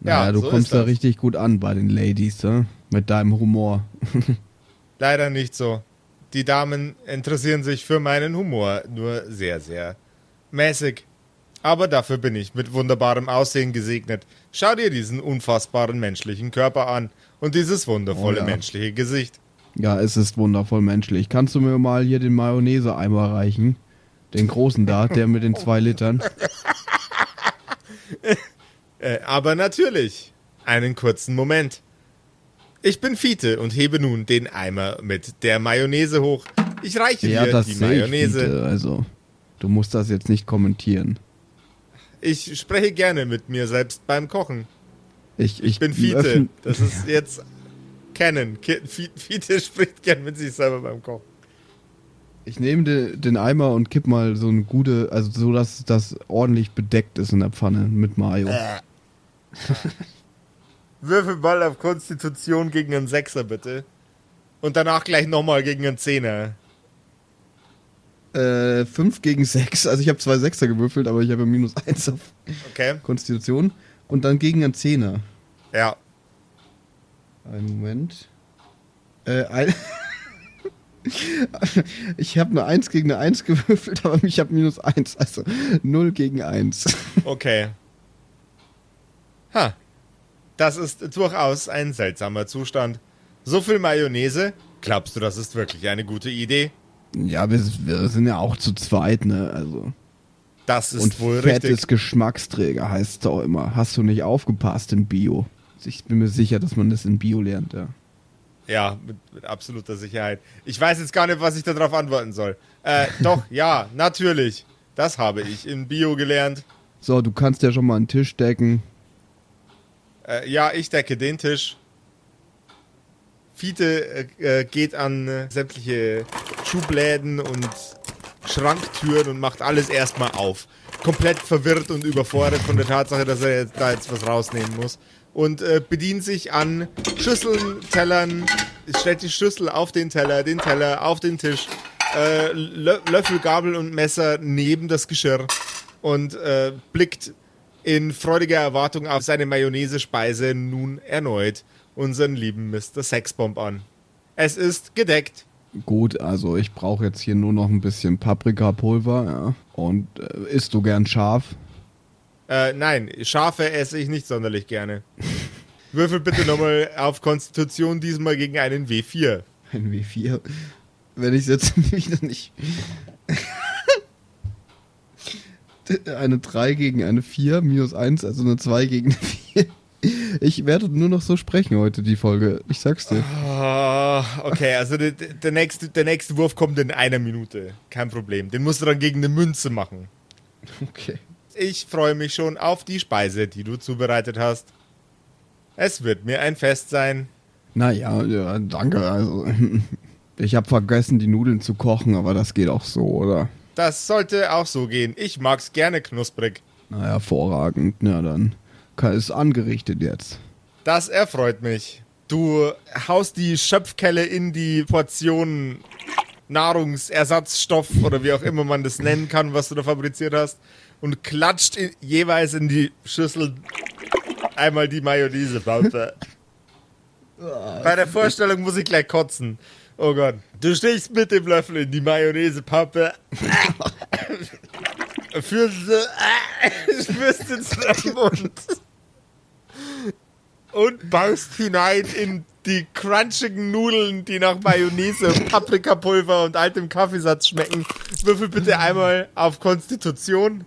Naja, Ja, du so kommst da richtig gut an bei den Ladies, ne? Mit deinem Humor. Leider nicht so. Die Damen interessieren sich für meinen Humor nur sehr, sehr mäßig. Aber dafür bin ich mit wunderbarem Aussehen gesegnet. Schau dir diesen unfassbaren menschlichen Körper an und dieses wundervolle Oh ja. menschliche Gesicht. Ja, es ist wundervoll menschlich. Kannst du mir mal hier den Mayonnaise-Eimer reichen? Den großen da, der mit den zwei Litern. Äh, aber natürlich. Einen kurzen Moment. Ich bin Fiete und hebe nun den Eimer mit der Mayonnaise hoch. Ich reiche Ja, dir die sehe ich, Mayonnaise. Fiete. Also, du musst das jetzt nicht kommentieren. Ich spreche gerne mit mir selbst beim Kochen. Ich, Ich bin Fiete. Das ist jetzt Fi- Fiete spricht gern mit sich selber beim Kochen. Ich nehme den, den Eimer und kipp mal so eine gute, also so, dass das ordentlich bedeckt ist in der Pfanne mit Mayo. Würfelball auf Konstitution gegen einen Sechser, bitte. Und danach gleich nochmal gegen einen Zehner. Äh, 5 gegen 6. Also ich habe zwei Sechser gewürfelt, aber ich habe minus 1 auf Okay? Konstitution. Und dann gegen einen Zehner. Ja. Einen Moment. Äh, ein ich habe eine 1 gegen eine 1 gewürfelt, aber ich habe minus 1. Also 0 gegen 1. Okay. Ha. Das ist durchaus ein seltsamer Zustand. So viel Mayonnaise? Glaubst du, das ist wirklich eine gute Idee? Ja, wir, wir sind ja auch zu zweit, ne? Also. Das ist Und wohl Fett richtig. ist Geschmacksträger, heißt es auch immer. Hast du nicht aufgepasst in Bio? Ich bin mir sicher, dass man das in Bio lernt, ja. Ja, mit, mit absoluter Sicherheit. Ich weiß jetzt gar nicht, was ich darauf antworten soll. Äh, doch, ja, natürlich. Das habe ich in Bio gelernt. So, du kannst ja schon mal einen Tisch decken. Äh, ja, ich decke den Tisch. Fiete äh, äh, geht an äh, sämtliche Schubläden und Schranktüren und macht alles erstmal auf. Komplett verwirrt und überfordert von der Tatsache, dass er jetzt da jetzt was rausnehmen muss. Und äh, bedient sich an Schüsseln, Tellern, stellt die Schüssel auf den Teller, den Teller auf den Tisch, äh, Lö Löffel, Gabel und Messer neben das Geschirr und äh, blickt in freudiger Erwartung auf seine Mayonnaise-Speise nun erneut unseren lieben Mr. Sexbomb an. Es ist gedeckt. Gut, also ich brauche jetzt hier nur noch ein bisschen Paprikapulver, ja. Und äh, isst du gern scharf? Äh, nein, Schafe esse ich nicht sonderlich gerne. Würfel bitte nochmal auf Konstitution, diesmal gegen einen W4. Ein W4. Wenn ich jetzt wieder nicht. eine 3 gegen eine 4, minus 1, also eine 2 gegen eine 4. Ich werde nur noch so sprechen heute, die Folge. Ich sag's dir. Ah, okay, also der, der, nächste, der nächste Wurf kommt in einer Minute. Kein Problem. Den musst du dann gegen eine Münze machen. Okay. Ich freue mich schon auf die Speise, die du zubereitet hast. Es wird mir ein Fest sein. Naja, ja, danke. Also, ich habe vergessen, die Nudeln zu kochen, aber das geht auch so, oder? Das sollte auch so gehen. Ich mag's gerne knusprig. Na hervorragend. Ja, dann ist angerichtet jetzt. Das erfreut mich. Du haust die Schöpfkelle in die Portion Nahrungsersatzstoff oder wie auch immer man das nennen kann, was du da fabriziert hast, und klatscht in, jeweils in die Schüssel einmal die Mayonnaise-Pampe. Bei der Vorstellung muss ich gleich kotzen. Oh Gott. Du stichst mit dem Löffel in die Mayonnaise-Pappe. Führst du. Spürst ins Mund. Und baust hinein in die crunchigen Nudeln, die nach Mayonnaise, Paprikapulver und altem Kaffeesatz schmecken. Würfel bitte einmal auf Konstitution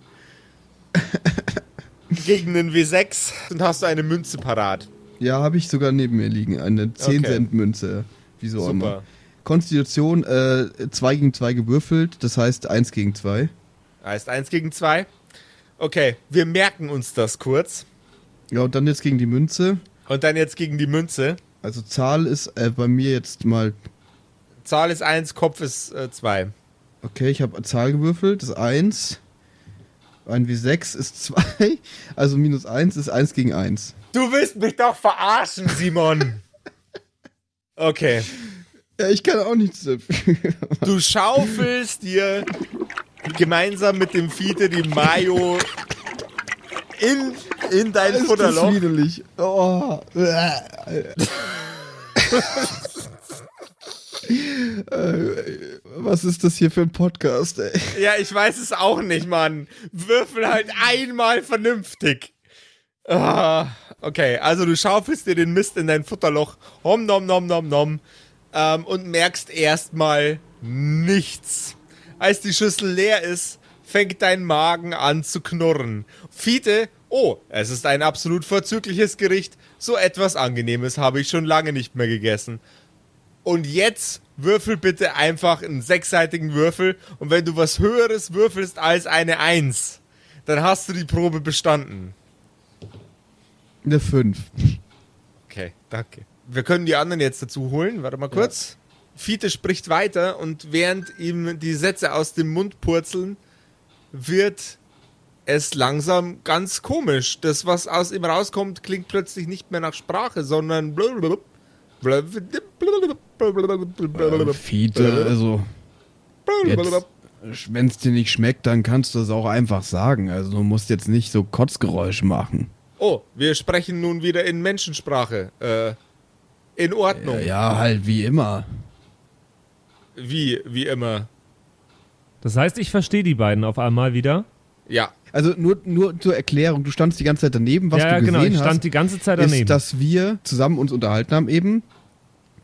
gegen den W6 und hast du eine Münze parat. Ja, habe ich sogar neben mir liegen. Eine 10-Cent-Münze. Wieso Super. immer. Konstitution 2 gegen 2 gewürfelt, das heißt 1 gegen 2. Heißt 1 gegen 2. Okay, wir merken uns das kurz. Ja, und dann jetzt gegen die Münze. Und dann jetzt gegen die Münze. Also Zahl ist äh, bei mir jetzt mal. Zahl ist 1, Kopf ist 2. Okay, ich habe Zahl gewürfelt, das ist 1. Ein W6 ist 2. Also minus 1 ist 1 gegen 1. Du willst mich doch verarschen, Simon. Okay. Ja, ich kann auch nichts dafür. Du schaufelst dir gemeinsam mit dem Fiete die Mayo in, in dein Ist das Futterloch. widerlich. Oh. Äh, Was ist das hier für ein Podcast, ey? Ja, ich weiß es auch nicht, Mann. Würfel halt einmal vernünftig. Ah, okay, also du schaufelst dir den Mist in dein Futterloch. Hom nom nom nom nom. Ähm, und merkst erstmal nichts. Als die Schüssel leer ist, fängt dein Magen an zu knurren. Fiete, oh, es ist ein absolut vorzügliches Gericht. So etwas Angenehmes habe ich schon lange nicht mehr gegessen. Und jetzt würfel bitte einfach einen sechsseitigen Würfel. Und wenn du was Höheres würfelst als eine Eins, dann hast du die Probe bestanden. Eine 5. Okay, danke. Wir können die anderen jetzt dazu holen. Warte mal kurz. Fiete spricht weiter und während ihm die Sätze aus dem Mund purzeln, wird es langsam ganz komisch. Das, was aus ihm rauskommt, klingt plötzlich nicht mehr nach Sprache, sondern Fiete, also. Wenn es dir nicht schmeckt, dann kannst du es auch einfach sagen. Also du musst jetzt nicht so Kotzgeräusche machen. Oh, wir sprechen nun wieder in Menschensprache. Äh, in Ordnung. Ja, ja, halt wie immer. Wie, wie immer. Das heißt, ich verstehe die beiden auf einmal wieder. Ja. Also nur, nur zur Erklärung, du standst die ganze Zeit daneben, was ja, du ja, gesehen genau. Ich hast. stand die ganze Zeit daneben. ist, dass wir zusammen uns unterhalten haben eben.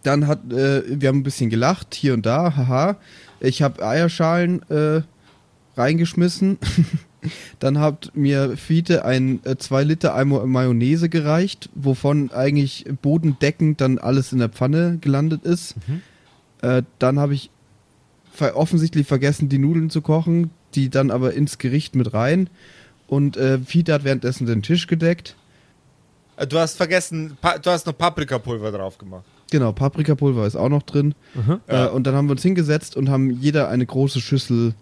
Dann hat, äh, wir haben ein bisschen gelacht, hier und da, haha. Ich habe Eierschalen äh, reingeschmissen. Dann hat mir Fiete ein 2 Liter Eimer Mayonnaise gereicht, wovon eigentlich bodendeckend dann alles in der Pfanne gelandet ist. Äh, dann habe ich offensichtlich vergessen, die Nudeln zu kochen, die dann aber ins Gericht mit rein. Und äh, Fiete hat währenddessen den Tisch gedeckt. Äh, Du hast vergessen, du hast noch Paprikapulver drauf gemacht. Genau, Paprikapulver ist auch noch drin. Mhm. Äh, und dann haben wir uns hingesetzt und haben jeder eine große Schüssel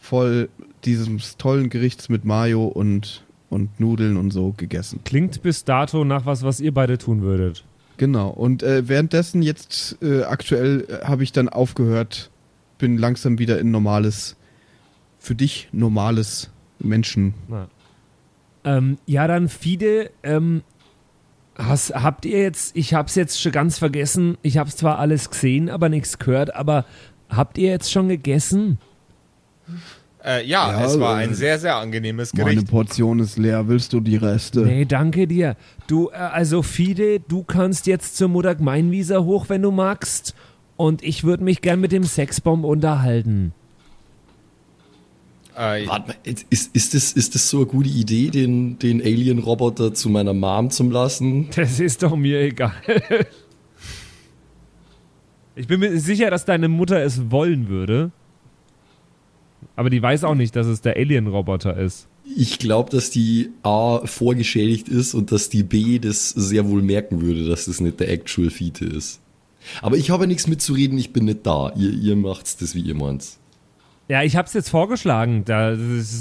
voll dieses tollen Gerichts mit Mayo und, und Nudeln und so gegessen. Klingt bis dato nach was, was ihr beide tun würdet. Genau. Und äh, währenddessen jetzt äh, aktuell äh, habe ich dann aufgehört, bin langsam wieder in normales, für dich normales Menschen. Na. Ähm, ja, dann Fide, ähm, hast, habt ihr jetzt, ich hab's jetzt schon ganz vergessen, ich hab's zwar alles gesehen, aber nichts gehört, aber habt ihr jetzt schon gegessen? Äh, ja, Ja, es war äh, ein sehr, sehr angenehmes Meine Gericht. Portion ist leer, willst du die Reste? Nee, danke dir. Du, äh, also Fide, du kannst jetzt zur Mutter Gemeinwieser hoch, wenn du magst. Und ich würde mich gern mit dem Sexbomb unterhalten. Äh, Warte mal, ist, ist, das, ist das so eine gute Idee, den, den Alien-Roboter zu meiner Mom zu lassen? Das ist doch mir egal. Ich bin mir sicher, dass deine Mutter es wollen würde. Aber die weiß auch nicht, dass es der Alien-Roboter ist. Ich glaube, dass die A vorgeschädigt ist und dass die B das sehr wohl merken würde, dass das nicht der Actual Fiete ist. Aber ich habe nichts mitzureden, ich bin nicht da. Ihr, ihr macht's das, wie ihr meint's. Ja, ich hab's jetzt vorgeschlagen. Da,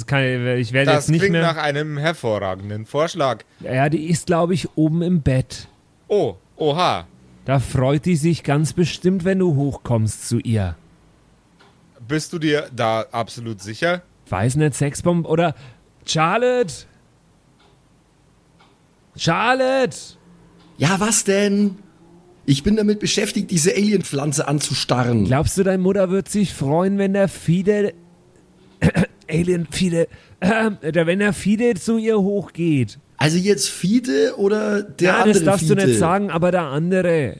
kein, ich werde das jetzt nicht klingt mehr. nach einem hervorragenden Vorschlag. Ja, die ist, glaube ich, oben im Bett. Oh, oha. Da freut die sich ganz bestimmt, wenn du hochkommst zu ihr. Bist du dir da absolut sicher? Weiß nicht, Sexbomb oder Charlotte? Charlotte! Ja, was denn? Ich bin damit beschäftigt, diese Alienpflanze anzustarren. Glaubst du, deine Mutter wird sich freuen, wenn der Fide. Alien Fide. Äh, wenn der Fide zu ihr hochgeht? Also jetzt Fiete oder der ja, andere das darfst Fiete? du nicht sagen, aber der andere.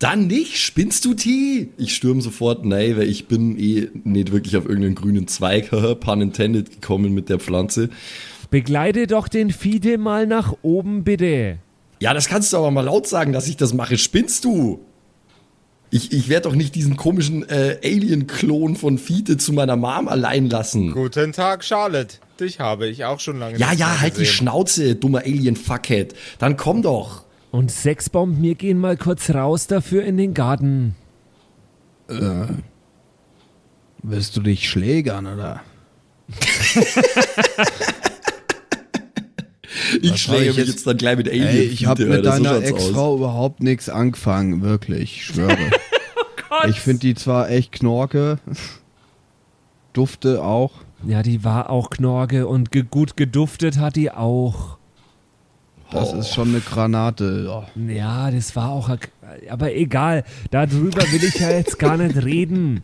Dann nicht? Spinnst du Tee? Ich stürm sofort nein, weil ich bin eh nicht wirklich auf irgendeinen grünen Zweig, pun intended, gekommen mit der Pflanze. Begleite doch den Fide mal nach oben, bitte. Ja, das kannst du aber mal laut sagen, dass ich das mache. Spinnst du? Ich, ich werde doch nicht diesen komischen äh, Alien-Klon von Fiete zu meiner Mom allein lassen. Guten Tag, Charlotte. Dich habe ich auch schon lange Ja, nicht ja, halt die. Schnauze, dummer Alien-Fuckhead. Dann komm doch. Und Sexbomb, wir gehen mal kurz raus dafür in den Garten. Willst du dich schlägern, oder? Ich schläge ich mich jetzt- dann gleich mit Alien. Ey, ich habe mit so deiner aus. Ex-Frau überhaupt nichts angefangen, wirklich, ich schwöre. ich finde die zwar echt knorke, dufte auch. Ja, die war auch Knorke und ge gut geduftet hat die auch. Das ist schon eine Granate. Oh. Ja, das war auch. Aber egal, darüber will ich ja jetzt gar nicht reden.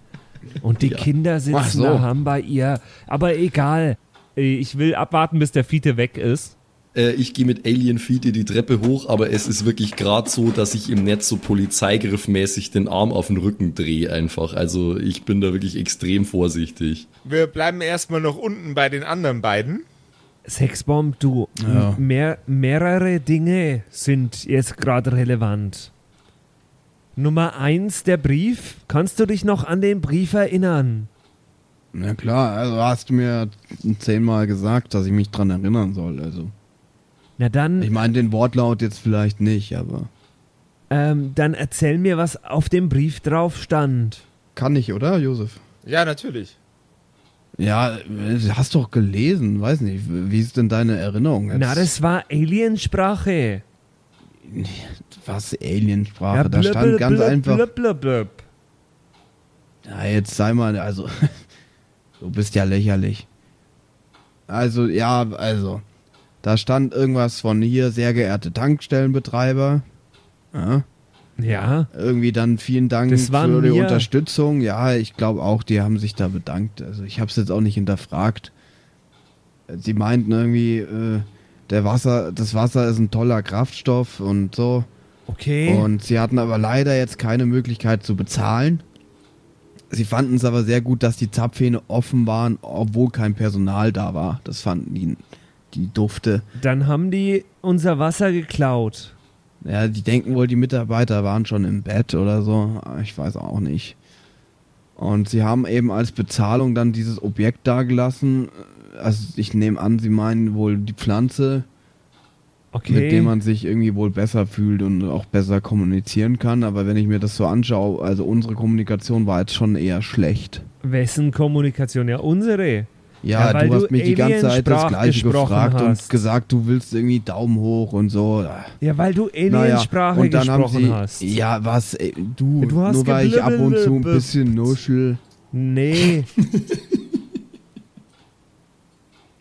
Und die Kinder sitzen so. daheim bei ihr. Aber egal. Ich will abwarten, bis der Fiete weg ist. Äh, ich gehe mit Alien Fiete die Treppe hoch, aber es ist wirklich gerade so, dass ich im Netz so polizeigriffmäßig den Arm auf den Rücken drehe einfach. Also ich bin da wirklich extrem vorsichtig. Wir bleiben erstmal noch unten bei den anderen beiden. Sexbomb, du. Ja. Mehr, mehrere Dinge sind jetzt gerade relevant. Nummer eins, der Brief. Kannst du dich noch an den Brief erinnern? Na klar, also hast du mir zehnmal gesagt, dass ich mich dran erinnern soll. Also Na dann, ich meine den Wortlaut jetzt vielleicht nicht, aber ähm, dann erzähl mir, was auf dem Brief drauf stand. kann ich, oder, Josef? Ja, natürlich. Ja, du hast doch gelesen, weiß nicht. Wie ist denn deine Erinnerung jetzt? Na, das war Aliensprache. was Aliensprache. Ja, da blub, stand blub, ganz blub, einfach. blub, blub, blub. Ja, jetzt sei mal, also, du bist ja lächerlich. Also, ja, also, da stand irgendwas von hier, sehr geehrte Tankstellenbetreiber. Ja, Ja, irgendwie dann vielen Dank für die. Unterstützung. Ja, ich glaube auch, die haben sich da bedankt. Also, ich habe es jetzt auch nicht hinterfragt. Sie meinten irgendwie, äh, der Wasser, das Wasser ist ein toller Kraftstoff und so. okay. Und sie hatten aber leider jetzt keine Möglichkeit zu bezahlen. Sie fanden es aber sehr gut, dass die Zapfhähne offen waren, obwohl kein Personal da war. Das fanden die, die Dufte. Dann haben die unser Wasser geklaut. Ja, die denken wohl, die Mitarbeiter waren schon im Bett oder so. Ich weiß auch nicht. Und sie haben eben als Bezahlung dann dieses Objekt dagelassen. Also ich nehme an, sie meinen wohl die Pflanze. Okay. mit dem man sich irgendwie wohl besser fühlt und auch besser kommunizieren kann. Aber wenn ich mir das so anschaue, also unsere Kommunikation war jetzt schon eher schlecht. Wessen Kommunikation? Ja, unsere. Ja, Ja, du hast du mich die ganze Zeit das gleiche gefragt hast. und gesagt, du willst irgendwie Daumen hoch und so. Ja, weil du Naja, Aliensprache haben gesprochen sie, hast. ja, was, ey, du, Du hast nur weil ich ab und zu ein bisschen nuschel. Nee.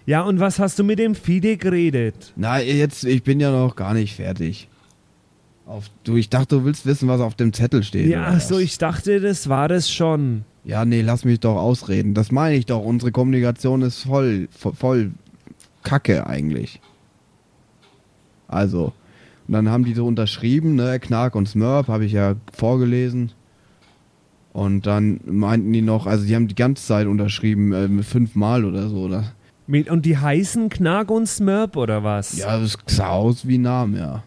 ja, und was hast du mit dem Fide geredet? Na, jetzt, ich bin ja noch gar nicht fertig. Auf, du, ich dachte, du willst wissen, was auf dem Zettel steht. Ja, ach so, ich dachte, das war das schon. Ja, nee, lass mich doch ausreden. Das meine ich doch. Unsere Kommunikation ist voll, voll, voll Kacke eigentlich. Also, und dann haben die so unterschrieben, ne, Knark und Smurp, habe ich ja vorgelesen. Und dann meinten die noch, also die haben die ganze Zeit unterschrieben, äh, fünfmal oder so, oder? Mit, und die heißen Knark und Smurp oder was? Ja, das sah aus wie Namen, ja.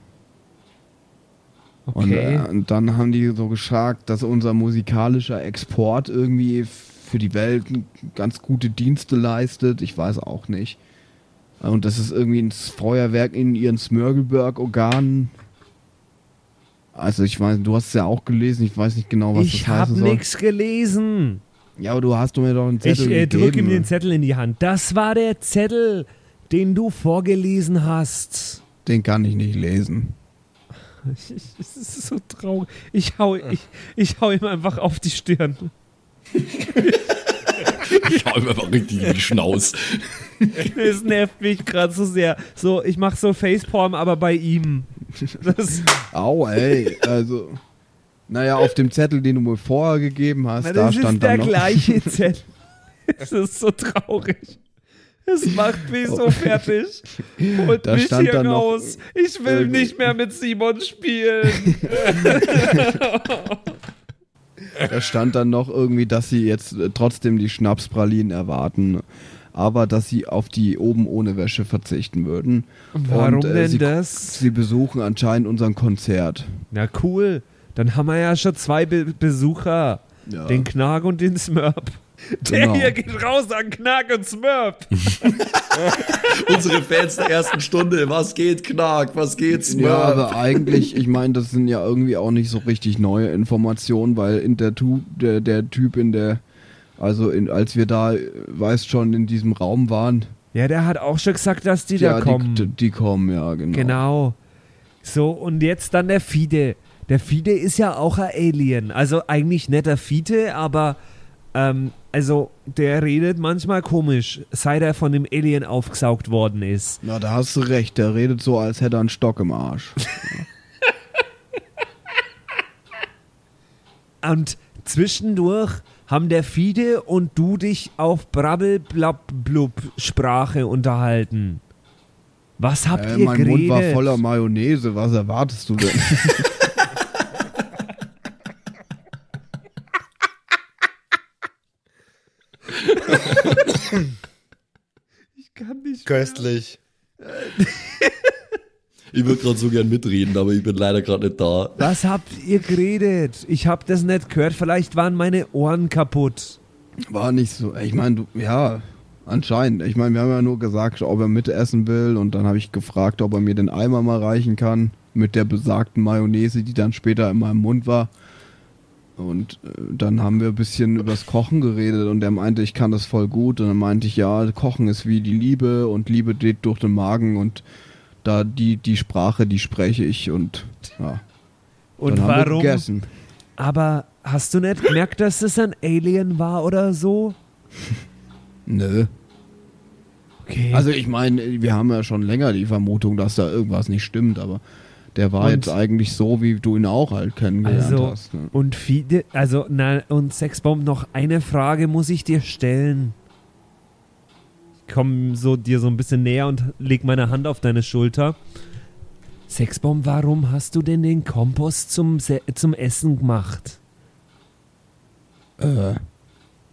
Und, okay. äh, und dann haben die so gesagt, dass unser musikalischer Export irgendwie für die Welt ganz gute Dienste leistet. Ich weiß auch nicht. Und das ist irgendwie ein Feuerwerk in ihren Smörgelberg-Organen. Also ich weiß, du hast es ja auch gelesen, ich weiß nicht genau, was ich das hab heißen soll. nix gelesen. Ja, aber du hast mir doch einen Ich Zettel äh, drück gegeben. ihm den Zettel in die Hand. Das war der Zettel, den du vorgelesen hast. den kann ich nicht lesen. Es ist so traurig. Ich hau, ich, ich hau ihm einfach auf die Stirn. Ich hau ihm einfach richtig in die Schnauz. Es nervt mich gerade so sehr. So, ich mach so Facepalm, aber bei ihm. Das, Au, ey, also. Naja, auf dem Zettel, den du mir vorher gegeben hast, Na, da das stand ist der dann noch. gleiche Zettel. Es ist so traurig. Es macht mich so fertig. Holt Da mich hier raus. Ich will irgendwie- nicht mehr mit Simon spielen. Da stand dann noch irgendwie, dass sie jetzt äh, trotzdem die Schnapspralinen erwarten, aber dass sie auf die oben ohne Wäsche verzichten würden. Warum Und, äh, denn sie, das? Sie besuchen anscheinend unseren Konzert. Na cool. Dann haben wir ja schon zwei Be Besucher. Ja. Den Knark und den Smurp. Der Genau. hier geht raus an Knark und Smurp. Unsere Fans der ersten Stunde. Was geht, Knark? Was geht, Smurf? Ja, aber eigentlich, ich meine, das sind ja irgendwie auch nicht so richtig neue Informationen, weil in der, tu der, der Typ in der, also in, als wir da, weißt schon, in diesem Raum waren, Ja, der hat auch schon gesagt, dass die da ja, kommen. Die, die kommen, ja, genau. Genau. So, und jetzt dann der Fide. Der Fide ist ja auch ein Alien. Also eigentlich nicht der Fide, aber ähm, also der redet manchmal komisch, seit er von dem Alien aufgesaugt worden ist. Na, da hast du recht, der redet so, als hätte er einen Stock im Arsch. Und zwischendurch haben der Fide und du dich auf Brabbel-Blab-Blub-Sprache unterhalten. Was habt Äh, ihr mein geredet? Mund war voller Mayonnaise, was erwartest du denn? ich kann nicht Köstlich. Ich würde gerade so gern mitreden, aber ich bin leider gerade nicht da. Was habt ihr geredet? Ich hab das nicht gehört. Vielleicht waren meine Ohren kaputt. War nicht so. Ich meine, du, ja, anscheinend. Ich meine, wir haben ja nur gesagt, ob er mitessen will und dann habe ich gefragt, ob er mir den Eimer mal reichen kann mit der besagten Mayonnaise, die dann später in meinem Mund war. Und äh, dann haben wir ein bisschen übers Kochen geredet und er meinte, ich kann das voll gut. Und dann meinte ich, ja, Kochen ist wie die Liebe und Liebe geht durch den Magen und da die, die Sprache, die spreche ich und ja. Und dann Haben wir warum? gegessen. Aber hast du nicht gemerkt, dass das ein Alien war oder so? Nö. Okay. Also ich meine, wir haben ja schon länger die Vermutung, dass da irgendwas nicht stimmt, aber der war Und- jetzt eigentlich so, wie du ihn auch halt kennengelernt Also, hast. Ne? und viele, also, na, und Sexbomb, noch eine Frage muss ich dir stellen. Ich komm so dir so ein bisschen näher und leg meine Hand auf deine Schulter. Sexbomb, warum hast du denn den Kompost zum, Se zum Essen gemacht? Äh,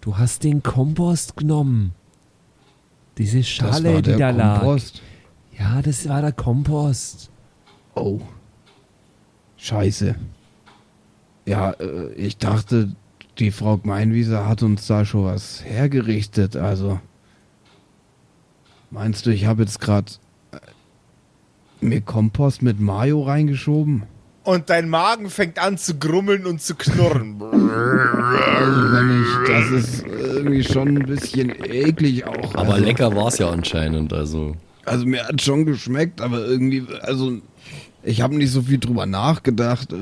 Du hast den Kompost genommen. Diese das Schale, war die der da lag. Kompost. Ja, das war der Kompost. Oh. Scheiße. Ja, äh, ich dachte, die Frau Gmeinwieser hat uns da schon was hergerichtet. Also, meinst du, ich habe jetzt gerade... mir Kompost mit Mayo reingeschoben. Und dein Magen fängt an zu grummeln und zu knurren. Das ist irgendwie schon ein bisschen eklig auch. Aber also, lecker war es ja anscheinend, also. Also mir hat schon geschmeckt, aber irgendwie, also ich habe nicht so viel drüber nachgedacht.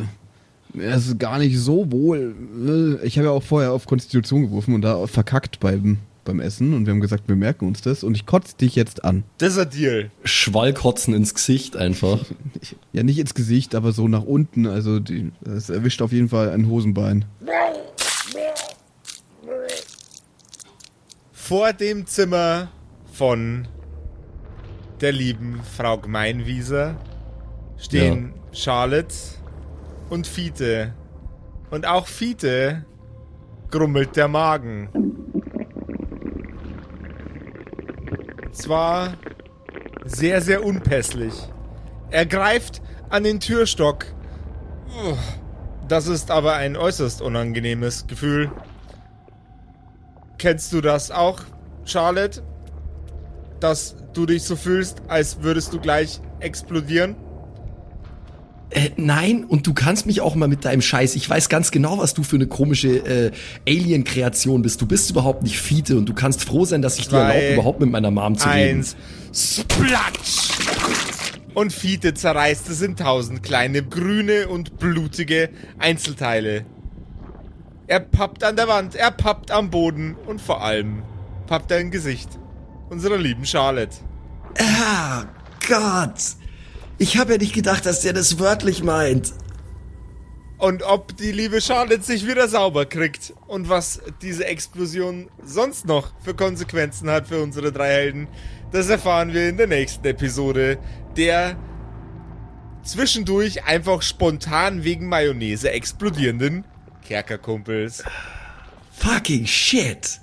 Mir ist gar nicht so wohl. ne? Ich habe ja auch vorher auf Konstitution gerufen und da verkackt beim, beim Essen und wir haben gesagt, wir merken uns das und ich kotze dich jetzt an. Das ist ein Deal. Schwallkotzen ins Gesicht einfach. Ja, nicht ins Gesicht, aber so nach unten. Also die, das erwischt auf jeden Fall ein Hosenbein. Vor dem Zimmer von der lieben Frau Gmeinwieser stehen Charlotte und Fiete. Und auch Fiete grummelt der Magen. Zwar sehr, sehr unpässlich. Er greift an den Türstock. Das ist aber ein äußerst unangenehmes Gefühl. Kennst du das auch, Charlotte? Dass du dich so fühlst, als würdest du gleich explodieren? Äh, nein, und du kannst mich auch mal mit deinem Scheiß. Ich weiß ganz genau, was du für eine komische äh, Alien-Kreation bist. Du bist überhaupt nicht Fiete und du kannst froh sein, dass ich dir Zwei, erlaube, überhaupt mit meiner Mom zu reden. Eins. Splatsch! Und Fiete zerreißt es in tausend kleine grüne und blutige Einzelteile. Er pappt an der Wand, er pappt am Boden und vor allem pappt er im Gesicht unserer lieben Charlotte. Ah, Gott. Ich habe ja nicht gedacht, dass der das wörtlich meint. Und ob die liebe Charlotte sich wieder sauber kriegt und was diese Explosion sonst noch für Konsequenzen hat für unsere drei Helden, das erfahren wir in der nächsten Episode, der zwischendurch einfach spontan wegen Mayonnaise explodierenden Kerkerkumpels. Fucking shit.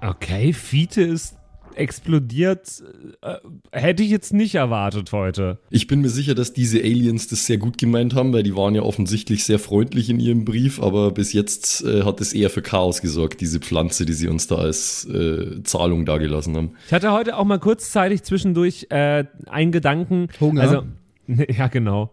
Okay, Fiete ist explodiert. Äh, hätte ich jetzt nicht erwartet heute. Ich bin mir sicher, dass diese Aliens das sehr gut gemeint haben, weil die waren ja offensichtlich sehr freundlich in ihrem Brief, aber bis jetzt äh, hat es eher für Chaos gesorgt, diese Pflanze, die sie uns da als äh, Zahlung dagelassen haben. Ich hatte heute auch mal kurzzeitig zwischendurch äh, einen Gedanken. Hunger? Also, ja, genau.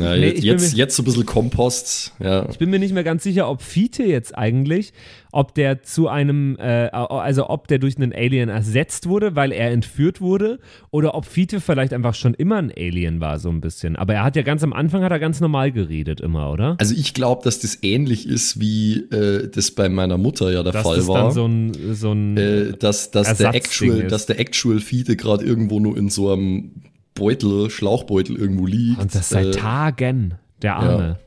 Ja, Nee, jetzt, jetzt, mir- jetzt so ein bisschen Kompost. Ja. Ich bin mir nicht mehr ganz sicher, ob Fiete jetzt eigentlich, ob der zu einem, äh, also ob der durch einen Alien ersetzt wurde, weil er entführt wurde, oder ob Fiete vielleicht einfach schon immer ein Alien war, so ein bisschen. Aber er hat ja ganz am Anfang hat er ganz normal geredet immer, oder? Also ich glaube, dass das ähnlich ist, wie äh, das bei meiner Mutter ja der Dass Fall das war. dann so ein, so ein äh, dass, dass, der actual, ist. dass der actual Fiete gerade irgendwo nur in so einem Beutel, Schlauchbeutel irgendwo liegt. und das seit Äh, Tagen, der Arme.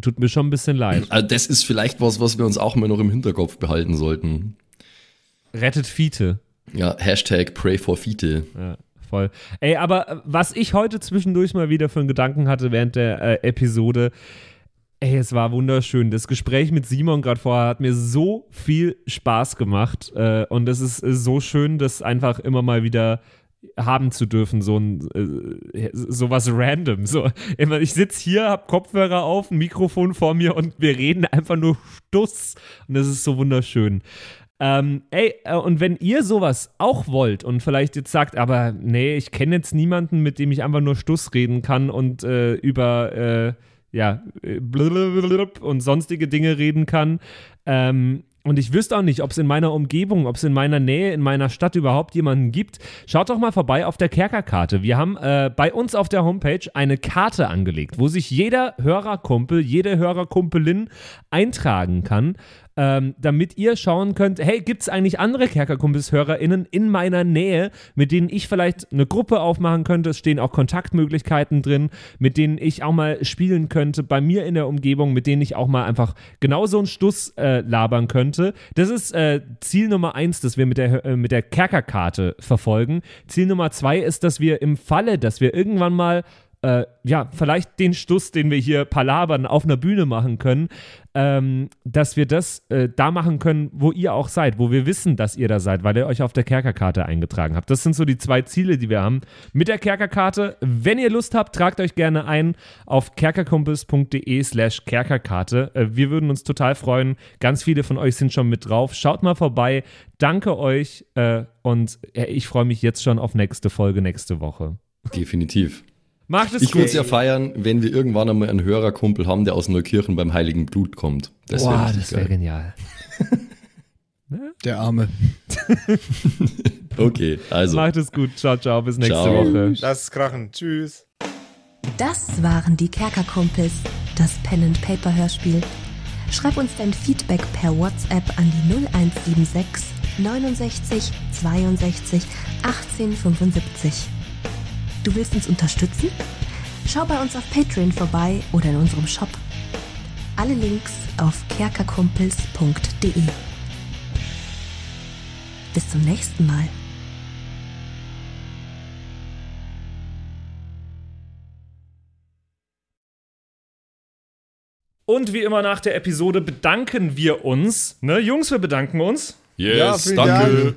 Tut mir schon ein bisschen leid. also das ist vielleicht was, was wir uns auch mal noch im Hinterkopf behalten sollten. Rettet Fiete. Ja, Hashtag Pray for Fiete. Ja, voll. Ey, aber was ich heute zwischendurch mal wieder für einen Gedanken hatte während der äh, Episode, ey, es war wunderschön. Das Gespräch mit Simon gerade vorher hat mir so viel Spaß gemacht äh, und es ist so schön, das einfach immer mal wieder haben zu dürfen, so ein äh, so was random. So, immer, ich sitze hier, hab Kopfhörer auf, ein Mikrofon vor mir und wir reden einfach nur Stuss. Und das ist so wunderschön. Ähm, ey, äh, und wenn ihr sowas auch wollt und vielleicht jetzt sagt, aber nee, ich kenne jetzt niemanden, mit dem ich einfach nur Stuss reden kann und äh, über äh, ja, äh, und sonstige Dinge reden kann, ähm, und ich wüsste auch nicht, ob es in meiner Umgebung, ob es in meiner Nähe, in meiner Stadt überhaupt jemanden gibt. Schaut doch mal vorbei auf der Kerkerkarte. Wir haben äh, bei uns auf der Homepage eine Karte angelegt, wo sich jeder Hörerkumpel, jede Hörerkumpelin eintragen kann, ähm, damit ihr schauen könnt, hey, gibt es eigentlich andere Kerkerkumpels-HörerInnen in meiner Nähe, mit denen ich vielleicht eine Gruppe aufmachen könnte? Es stehen auch Kontaktmöglichkeiten drin, mit denen ich auch mal spielen könnte, bei mir in der Umgebung, mit denen ich auch mal einfach genau so einen Stuss äh, labern könnte. Das ist äh, Ziel Nummer eins, das wir mit der, äh, mit der Kerkerkarte verfolgen. Ziel Nummer zwei ist, dass wir im Falle, dass wir irgendwann mal äh, ja, vielleicht den Stuss, den wir hier palabern, auf einer Bühne machen können, ähm, dass wir das äh, da machen können, wo ihr auch seid, wo wir wissen, dass ihr da seid, weil ihr euch auf der Kerkerkarte eingetragen habt. Das sind so die zwei Ziele, die wir haben mit der Kerkerkarte. Wenn ihr Lust habt, tragt euch gerne ein auf kerkerkumpels.de slash Kerkerkarte. Äh, wir würden uns total freuen. Ganz viele von euch sind schon mit drauf. Schaut mal vorbei. Danke euch äh, und äh, ich freue mich jetzt schon auf nächste Folge nächste Woche. Definitiv. Macht es Ich würde gut. es ja feiern, wenn wir irgendwann einmal einen Hörerkumpel haben, der aus Neukirchen beim Heiligen Blut kommt. Das wäre Boah, das wäre genial. Der Arme. Okay, also. Macht es gut. Ciao, ciao. Bis nächste Ciao. Woche. Lass es krachen. Tschüss. Das waren die Kerkerkumpels, das Pen and Paper Hörspiel. Schreib uns dein Feedback per WhatsApp an die 0176 69 62 18 75. Du willst uns unterstützen? Schau bei uns auf Patreon vorbei oder in unserem Shop. Alle Links auf kerkerkumpels.de. Bis zum nächsten Mal. Und wie immer nach der Episode bedanken wir uns. Ne, Jungs, wir bedanken uns Yes, Ja, vielen danke. Dank.